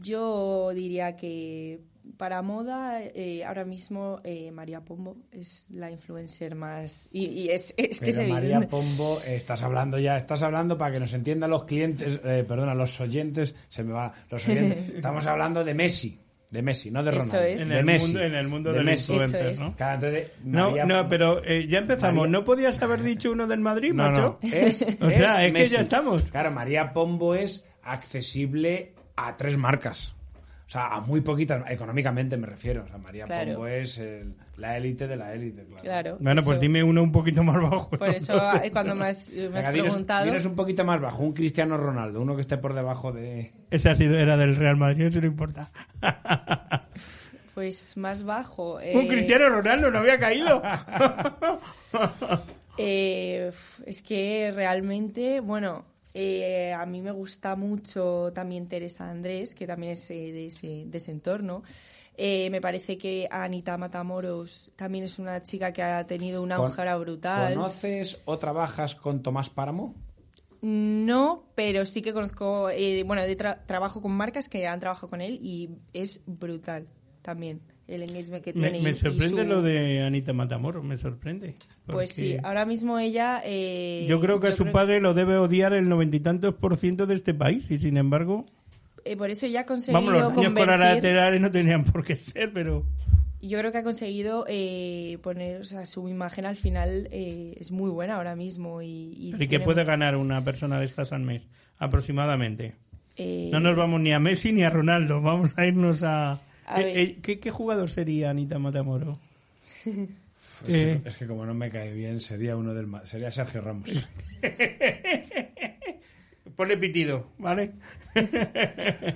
Yo diría que para moda eh, ahora mismo eh, María Pombo es la influencer más y, y es, es que Pero es María. Pombo, estás hablando ya, estás hablando para que nos entiendan los clientes, eh, perdona, los oyentes, se me va, los oyentes. Estamos hablando de Messi, de Messi, no de Eso Ronaldo. es. En de el, Messi, mundo, en el mundo de del Messi. es. ¿no? Claro, entonces, No, María no, Pombo- pero eh, ya empezamos. María- ¿No podías haber dicho uno del Madrid, No, macho? no, es, O sea, es que Messi. ya estamos. Claro, María Pombo es accesible a tres marcas. O sea, a muy poquitas, económicamente me refiero. O sea, María Claro. Pombo es el- la élite de la élite, claro. Claro. Bueno, pues eso- dime uno un poquito más bajo. Por eso eh, cuando me has, me has Venga, dinos, preguntado... dinos un poquito más bajo, un Cristiano Ronaldo, uno que esté por debajo de... Ese ha sido, era del Real Madrid, eso no importa. Pues más bajo. Un eh, Cristiano Ronaldo no había caído. eh, es que realmente, bueno, eh, a mí me gusta mucho también Teresa Andrés, que también es eh, de, ese, de ese entorno. Eh, me parece que Anita Matamoros también es una chica que ha tenido un auge Con- ahora brutal. ¿Conoces o trabajas con Tomás Páramo? No, pero sí que conozco, eh, bueno, de tra- trabajo con marcas que han trabajado con él y es brutal también el engagement que Me, tiene. me y sorprende su- lo de Anita Matamoros, me sorprende. Pues sí, ahora mismo ella... eh, Yo creo que a su creo- padre lo debe odiar el noventa y tantos por ciento de este país y sin embargo, eh, por eso ella ha conseguido vamos, los convertir... colaterales no tenían por qué ser, pero Yo creo que ha conseguido eh, poner, o sea, su imagen al final es muy buena ahora mismo y... y ¿pero ¿y qué puede ganar una persona de estas al mes? Aproximadamente. No nos vamos ni a Messi ni a Ronaldo, vamos a irnos a... A Eh, eh, ¿qué, qué jugador sería Anita Matamoros? Es, Eh. que, es que como no me cae bien, sería uno del sería Sergio Ramos. Ponle pitido, ¿vale?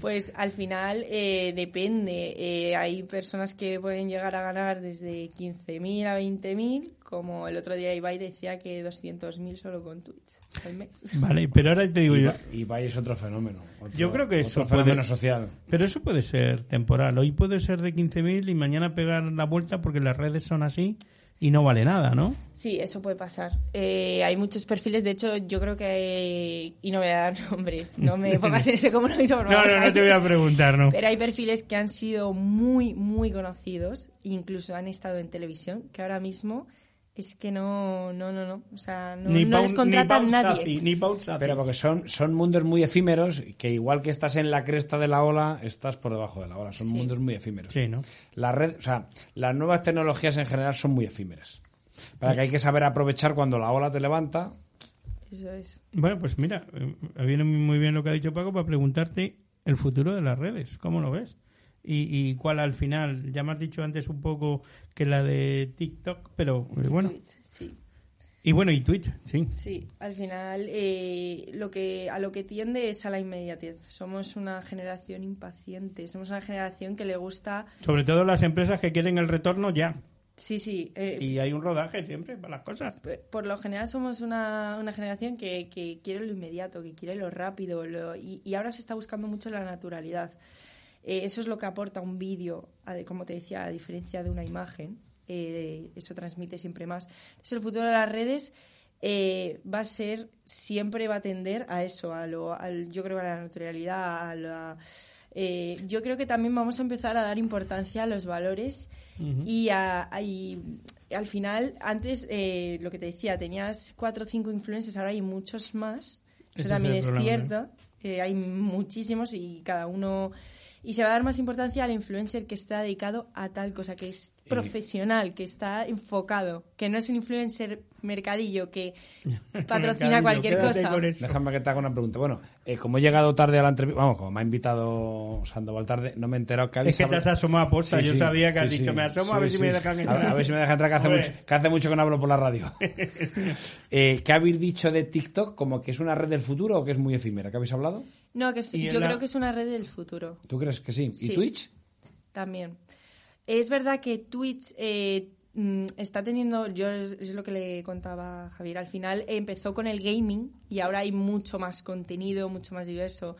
Pues al final eh, depende. Eh, hay personas que pueden llegar a ganar desde 15.000 a 20.000, como el otro día Ibai decía que 200.000 solo con Twitch al mes. Vale, pero ahora te digo yo... Ibai- es otro fenómeno. otro- Yo creo que otro eso fenómeno puede- social. Pero eso puede ser temporal. Hoy puede ser de 15.000 y mañana pegar la vuelta porque las redes son así y no vale nada, ¿no? Sí, eso puede pasar. Eh, hay muchos perfiles, de hecho, yo creo que. Y no voy a dar nombres, no me pongas en ese compromiso, por No, favor, no, no te voy a preguntar, ¿no? Pero hay perfiles que han sido muy, muy conocidos, incluso han estado en televisión, que ahora mismo es que no, no, no, no. O sea, no, no les contrata Pau nadie. Safi, ni. Pero porque son, son mundos muy efímeros, que igual que estás en la cresta de la ola, estás por debajo de la ola. Son Sí. mundos muy efímeros. Sí, ¿no? La red, o sea, las nuevas tecnologías en general son muy efímeras. Para que hay que saber aprovechar cuando la ola te levanta. Eso es. Bueno, pues mira, eh, viene muy bien lo que ha dicho Paco para preguntarte el futuro de las redes. ¿Cómo lo ves? Y, y cuál al final, ya me has dicho antes un poco que la de TikTok, pero eh, bueno. Twitch, sí. Y bueno, y Twitch, sí. Sí, al final eh, lo que a lo que tiende es a la inmediatez. Somos una generación impaciente, somos una generación que le gusta. Sobre todo las empresas que quieren el retorno ya. Sí, sí. eh, Y hay un rodaje siempre para las cosas. por lo general somos una, una generación que, que quiere lo inmediato, que quiere lo rápido, lo- y, y ahora se está buscando mucho la naturalidad. Eh, eso es lo que aporta un vídeo, como te decía, a diferencia de una imagen. eh, eso transmite siempre más. Entonces, el futuro de las redes eh, va a ser, siempre va a tender a eso, a lo, al, yo creo a la naturalidad, a la... eh, yo creo que también vamos a empezar a dar importancia a los valores y, a, a- y al final, antes, eh, lo que te decía, tenías cuatro o cinco influencers, ahora hay muchos más. Eso es también es problema, cierto. Hay muchísimos y cada uno... Y se va a dar más importancia al influencer que está dedicado a tal cosa, que es profesional, que está enfocado, que no es un influencer mercadillo que patrocina Mercadillo, cualquier cosa. Déjame que te haga una pregunta. Bueno, eh, como he llegado tarde a la entrevista, vamos, como me ha invitado Sandoval tarde, no me he enterado que habéis Es que te has asomado a posta. Sí, Yo sí, sabía que has sí, dicho, sí. me asomo a Sí, ver si sí, me dejan A ver- entrar. A, ver si me dejan entrar, que hace, mucho, que hace mucho que no hablo por la radio. eh, ¿Qué habéis dicho de TikTok? ¿Como que es una red del futuro o que es muy efímera? ¿Qué habéis hablado? No, que en yo la- creo que es una red del futuro. ¿Tú crees que sí? ¿Y Sí. Twitch? También. Es verdad que Twitch eh, mm, está teniendo, yo es, lo que le contaba a Javier, al final empezó con el gaming y ahora hay mucho más contenido, mucho más diverso.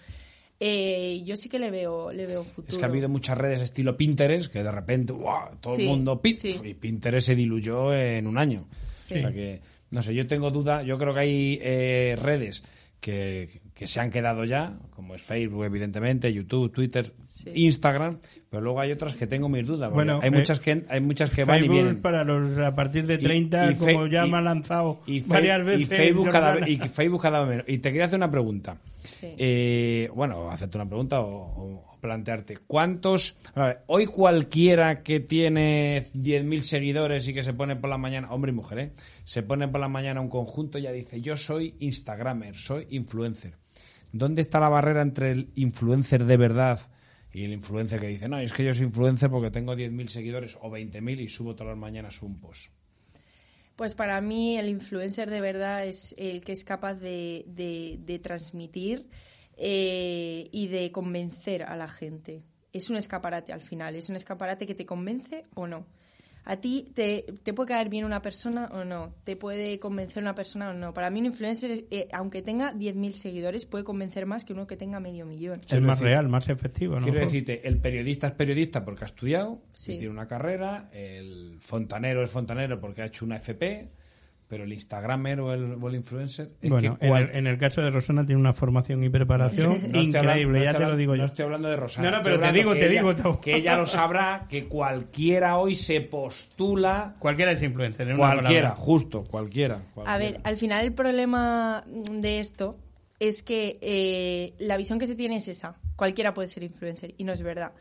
Eh, yo sí que le veo, le veo un futuro. Es que ha habido muchas redes estilo Pinterest que de repente, ¡guau! todo Sí, el mundo sí. y Pinterest se diluyó en un año. Sí. O sea que, no sé, yo tengo duda, yo creo que hay eh, redes que, que se han quedado ya, como es Facebook, evidentemente, YouTube, Twitter, Sí. Instagram, pero luego hay otras que tengo mis dudas. Bueno, hay, eh, muchas que, hay muchas que van y vienen. para los a partir de 30, y como ya y- me han lanzado y, varias y veces. Facebook cada, vez- y Facebook cada vez menos. Y te quería hacer una pregunta. Sí. Eh, bueno, hacerte una pregunta o, o- o plantearte. ¿Cuántos... a ver, hoy cualquiera que tiene 10.000 seguidores y que se pone por la mañana, hombre y mujer, ¿eh? se pone por la mañana un conjunto y ya dice, yo soy Instagramer, soy influencer. ¿Dónde está la barrera entre el influencer de verdad y el influencer que dice, no, es que yo soy influencer porque tengo 10.000 seguidores o 20.000 y subo todas las mañanas un post? Pues para mí el influencer de verdad es el que es capaz de, transmitir eh, y de convencer a la gente. Es un escaparate al final, es un escaparate que te convence o no. A ti te, te puede caer bien una persona o no, te puede convencer una persona o no. Para mí un influencer, es- eh, aunque tenga 10.000 seguidores, puede convencer más que uno que tenga medio millón. es Quiero más decir- real, más efectivo. ¿no? Quiero decirte, el periodista es periodista porque ha estudiado Sí. y tiene una carrera, el fontanero es fontanero porque ha hecho una FP, pero el Instagramer o el, o el influencer es Bueno, que en, el, en el caso de Rosana tiene una formación y preparación No increíble, hablando- no ya te lo digo yo. No estoy hablando de Rosana. No, no, pero te digo, te ella- digo. Que ella lo sabrá, que cualquiera hoy se postula... Cualquiera es influencer. en una Cualquiera, palabra. justo, cualquiera. A cualquiera. ver, al final el problema de esto es que eh, la visión que se tiene es esa. Cualquiera puede ser influencer y no es verdad.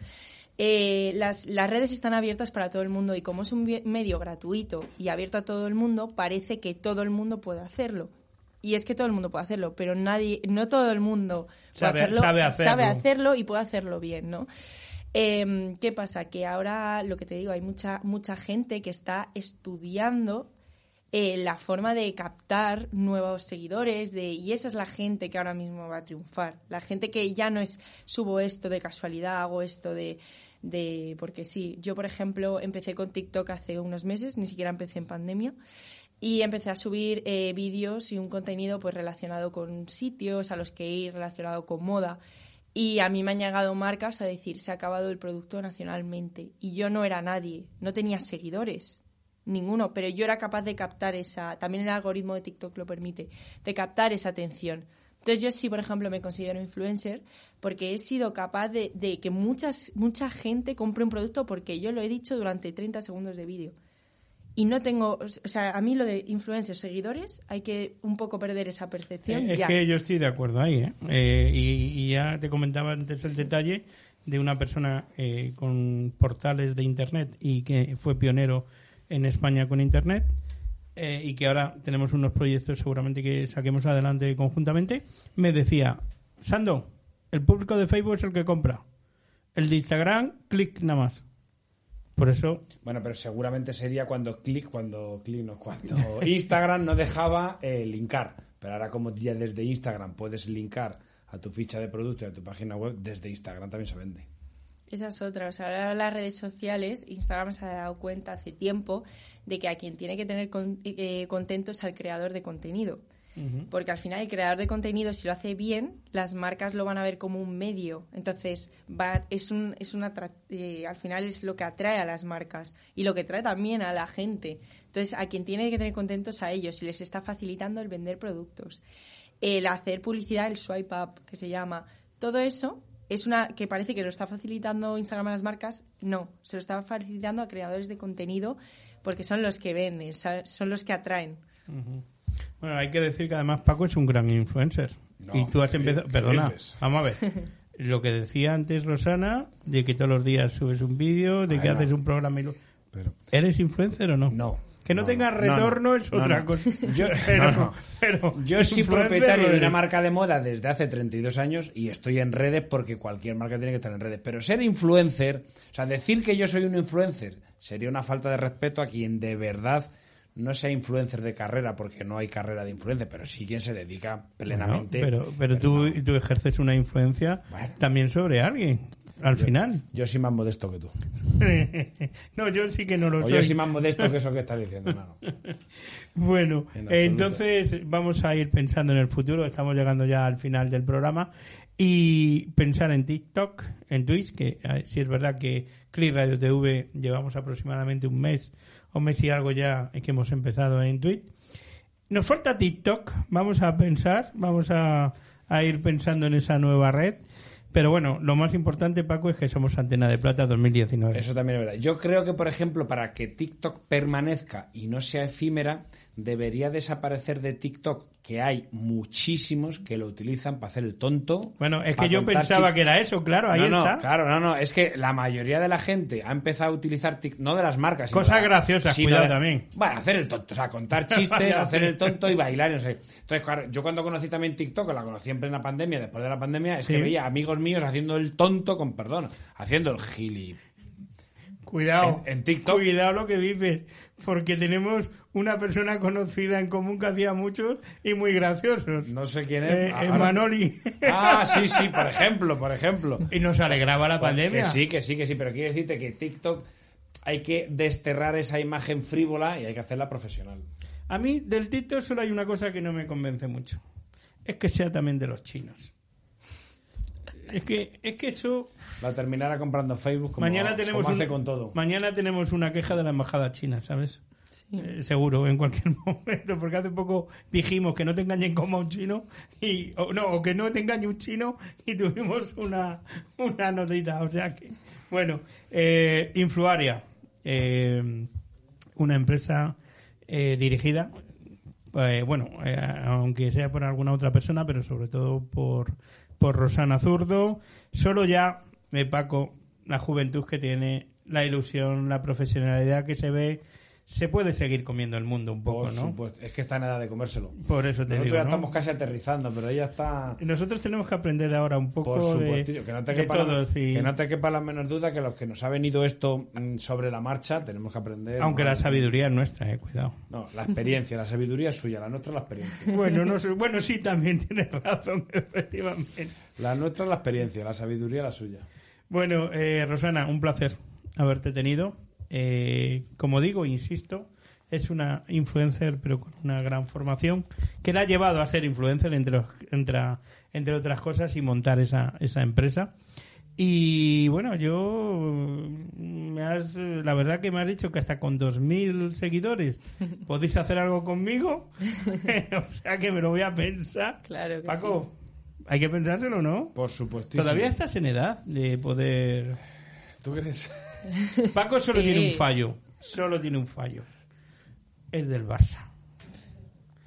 Eh, las, las redes están abiertas para todo el mundo y como es un medio gratuito y abierto a todo el mundo, parece que todo el mundo puede hacerlo. Y es que todo el mundo puede hacerlo, pero nadie, no todo el mundo puede Sabe- hacerlo, sabe hacerlo. hacerlo y puede hacerlo bien, ¿no? Em, ¿Qué pasa? Que ahora, lo que te digo, hay mucha, mucha gente que está estudiando eh, la forma de captar nuevos seguidores de, y esa es la gente que ahora mismo va a triunfar. La gente que ya no es subo esto de casualidad, hago esto de, de... Porque sí, yo por ejemplo empecé con TikTok hace unos meses, ni siquiera empecé en pandemia, y empecé a subir eh, vídeos y un contenido pues relacionado con sitios a los que ir, relacionado con moda. Y a mí me han llegado marcas a decir, se ha acabado el producto nacionalmente. Y yo no era nadie, no tenía seguidores, ninguno, pero yo era capaz de captar esa, también el algoritmo de TikTok lo permite, de captar esa atención. Entonces yo sí, por ejemplo, me considero influencer porque he sido capaz de, de que muchas, mucha gente compre un producto porque yo lo he dicho durante 30 segundos de vídeo. Y no tengo, o sea, a mí lo de influencers, seguidores, hay que un poco perder esa percepción. Eh, Es ya. que yo estoy de acuerdo ahí. ¿eh? Eh, y, y ya te comentaba antes el detalle de una persona eh, con portales de Internet y que fue pionero en España con Internet eh, y que ahora tenemos unos proyectos seguramente que saquemos adelante conjuntamente. Me decía, Sando, el público de Facebook es el que compra. El de Instagram, clic nada más. Por eso Bueno, pero seguramente sería cuando clic, cuando clic, no, cuando Instagram no dejaba eh, linkar. Pero ahora como ya desde Instagram puedes linkar a tu ficha de producto y a tu página web, desde Instagram también se vende. Esa es otra. O sea, ahora las redes sociales, Instagram se ha dado cuenta hace tiempo de que a quien tiene que tener con- eh, contento es al creador de contenido. Porque al final el creador de contenido, si lo hace bien, las marcas lo van a ver como un medio. Entonces, va, es un, es una eh, al final es lo que atrae a las marcas y lo que trae también a la gente. Entonces, a quien tiene que tener contentos a ellos y les está facilitando el vender productos. El hacer publicidad, el swipe up, que se llama. Todo eso es una que parece que lo está facilitando Instagram a las marcas. No, se lo está facilitando a creadores de contenido porque son los que venden, son los que atraen. Bueno, hay que decir que además Paco es un gran influencer. No, y tú has ¿qué- empezado... Perdona, dices? vamos a ver. Lo que decía antes Rosana, de que todos los días subes un vídeo, de que haces un programa y lo... Pero ¿Eres influencer o no? no. Que no, no, retorno no, es otra cosa. Yo, pero, no, no. pero Yo soy propietario de una marca de moda desde hace 32 años y estoy en redes porque cualquier marca tiene que estar en redes. Pero ser influencer, o sea, decir que yo soy un influencer sería una falta de respeto a quien de verdad no sea influencer de carrera, porque no hay carrera de influencer, pero sí quien se dedica Bueno, plenamente. pero, pero tú, no. tú ejerces una influencia Bueno. también sobre alguien. Al final. Yo soy más modesto que tú. no, yo sí que no lo O soy. yo soy más modesto que eso que estás diciendo. No, no. Bueno, En entonces vamos a ir pensando en el futuro. Estamos llegando ya al final del programa. Y pensar en TikTok, en Twitch, que si es verdad que Click Radio TV llevamos aproximadamente un mes, un mes y algo ya que hemos empezado en Twitch. Nos falta TikTok, vamos a pensar, vamos a, a ir pensando en esa nueva red. Pero bueno, lo más importante, Paco, es que somos Antena de Plata 2019. Eso también es verdad. Yo creo que, por ejemplo, para que TikTok permanezca y no sea efímera, debería desaparecer de TikTok, que hay muchísimos que lo utilizan para hacer el tonto. Bueno, es que yo pensaba que era eso, claro, ahí no, no, está. claro, no, no. Es que la mayoría de la gente ha empezado a utilizar TikTok, no de las marcas. Cosas graciosas, sino cuidado de- también. Bueno, hacer el tonto, o sea, contar chistes, hacer el tonto y bailar, no sé. Entonces, claro, yo cuando conocí también TikTok, la conocí en plena pandemia, después de la pandemia, es Sí. que veía amigos míos haciendo el tonto, con perdón, haciendo el gili. Cuidado, En- en TikTok. Cuidado lo que dices, porque tenemos una persona conocida en común que hacía muchos y muy graciosos. No sé quién es. Eh, Ahora- Manoli. Ah, sí, sí, por ejemplo, por ejemplo. y nos alegraba la Pues pandemia. Que sí, que sí, que sí, pero quiero decirte que TikTok hay que desterrar esa imagen frívola y hay que hacerla profesional. A mí del TikTok solo hay una cosa que no me convence mucho. Es que sea también de los chinos. Es que, es que eso... La terminará comprando Facebook como, mañana tenemos como hace un- con todo. Mañana tenemos una queja de la embajada china, ¿sabes? Eh, seguro, en cualquier momento, porque hace poco dijimos que no te engañen como a un chino, y, o no, o que no te engañe un chino, y tuvimos una, una notita, o sea que, bueno, eh, Influaria, eh, una empresa eh, dirigida, eh, bueno, eh, aunque sea por alguna otra persona, pero sobre todo por, por Rosana Zurdo, solo ya, me Paco, la juventud que tiene, la ilusión, la profesionalidad que se ve, se puede seguir comiendo el mundo un poco, Por ¿no? supuesto, es que está en edad de comérselo. Por eso te Nosotros digo, ya ¿no? estamos casi aterrizando, pero ella está... Nosotros tenemos que aprender ahora un poco Por de, que no te quepa la- y- que no te quepa la menor duda que los que nos ha venido esto mm, sobre la marcha tenemos que aprender. aunque la sabiduría es nuestra, eh, cuidado. No, la experiencia, la sabiduría es suya, la nuestra es la experiencia. Bueno, no bueno, sí, también tienes razón, efectivamente. La nuestra es la experiencia, la sabiduría la suya. Bueno, eh, Rosana, un placer haberte tenido. Eh, como digo, insisto, es una influencer, pero con una gran formación, que la ha llevado a ser influencer, entre, los- entre, entre otras cosas, y montar esa, esa empresa. Y bueno, yo, me has, la verdad que me has dicho que hasta con 2.000 seguidores podéis hacer algo conmigo. o sea que me lo voy a pensar. Claro que Paco, hay que pensárselo, ¿no? Por supuesto. Todavía estás en edad de poder... ¿Tú crees? Paco solo Sí. tiene un fallo. Solo tiene un fallo. Es del Barça.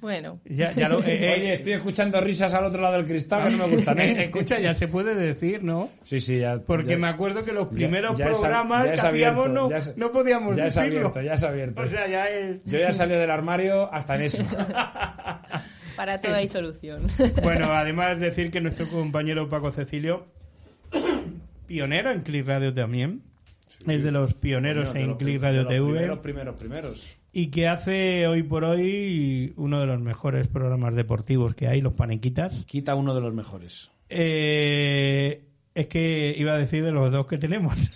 Bueno, Ya, ya lo, eh, eh, Oye, estoy escuchando risas al otro lado del cristal que no me gustan, eh, escucha, ya se puede decir, ¿no? Sí, sí, ya. Porque ya- me acuerdo que los primeros ya es programas ya es que hacíamos no, ya es- no podíamos Ya es decirlo. abierto, ya es abierto. O sea, ya es... Yo ya salí del armario hasta en eso. para todo hay solución. Bueno, además decir que nuestro compañero Paco Cecilio, pionero en Click Radio también, es de los pioneros en los Click Radio TV. Primeros, primeros, primeros. y que hace hoy por hoy uno de los mejores programas deportivos que hay, los Panequitas. Quita uno de los mejores. Eh, es que iba a decir de los dos que tenemos.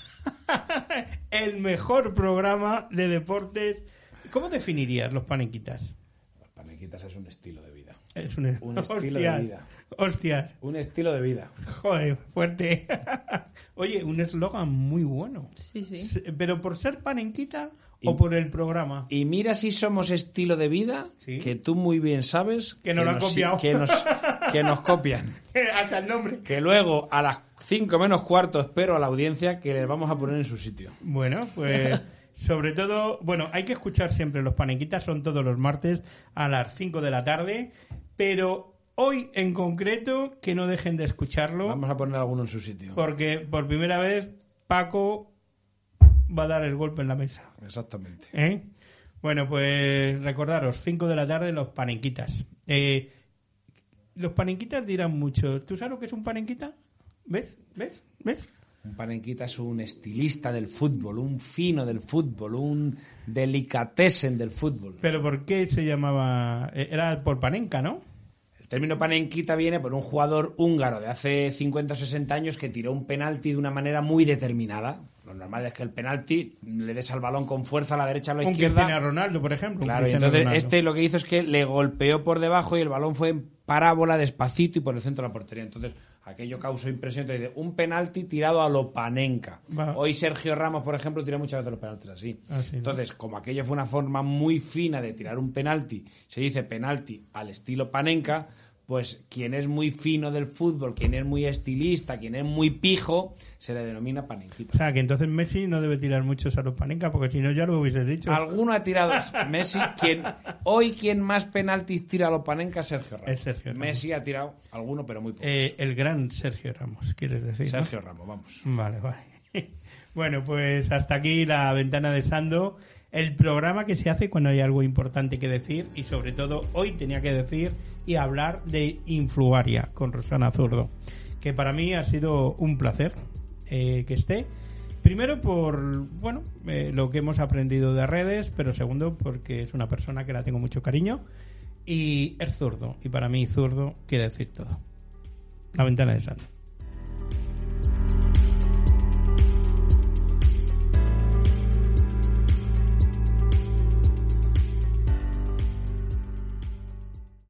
El mejor programa de deportes. ¿Cómo definirías los Panequitas? Los panequitas es un estilo de vida. Es un, Un estilo de vida. Hostias, Un estilo de vida. joder, fuerte. Oye, un eslogan muy bueno. Sí, sí. ¿Pero por ser panenquita Y- o por el programa? Y mira si somos estilo de vida, Sí. que tú muy bien sabes Que nos lo han copiado. Que nos, que nos copian. Hasta el nombre. Que luego a las 5 menos cuarto espero a la audiencia que les vamos a poner en su sitio. Bueno, pues sobre todo, bueno, hay que escuchar siempre los panequitas, son todos los martes a las 5 de la tarde, pero hoy en concreto que no dejen de escucharlo, Vamos a poner alguno en su sitio. porque por primera vez Paco va a dar el golpe en la mesa. Exactamente. ¿eh? Bueno, pues recordaros, 5 de la tarde los panenquitas. Eh, los panenquitas dirán mucho, ¿tú sabes lo que es un panenquita? ¿Ves? ¿Ves? ¿Ves? Un panenquita es un estilista del fútbol, un fino del fútbol, un delicatessen del fútbol. Pero ¿por qué se llamaba? eh, Era por panenca, ¿no? El término panenquita viene por un jugador húngaro de hace 50 o 60 años que tiró un penalti de una manera muy determinada. Lo normal es que el penalti le des al balón con fuerza a la derecha o a la Un izquierda. Cristiano Ronaldo, por ejemplo. Claro, y entonces este lo que hizo es que le golpeó por debajo y el balón fue en parábola despacito y por el centro de la portería. Entonces, aquello causó impresión. Entonces, dice, un penalti tirado a lo panenca. Hoy Sergio Ramos, por ejemplo, tira muchas veces los penaltis así. Así, ¿no? Entonces, como aquello fue una forma muy fina de tirar un penalti, se dice penalti al estilo panenca, pues quien es muy fino del fútbol, quien es muy estilista, quien es muy pijo, se le denomina panenquita. O sea, que entonces Messi no debe tirar muchos a los panenca, porque si no ya lo hubieses dicho. Alguno ha tirado Messi, quien hoy quien más penaltis tira a los panenca es Sergio Ramos. Es Sergio Ramos. Messi ha tirado alguno, pero muy pocos. Eh, el gran Sergio Ramos, quieres decir. ¿no? Sergio Ramos, vamos. Vale, vale. Bueno, pues hasta aquí la ventana de Sando, el programa que se hace cuando hay algo importante que decir y sobre todo hoy tenía que decir y hablar de Influaria con Rosana Zurdo, que para mí ha sido un placer eh, que esté. Primero por, bueno, eh, lo que hemos aprendido de redes, pero segundo porque es una persona que la tengo mucho cariño y es zurdo. Y para mí zurdo quiere decir todo. La ventana de Sando.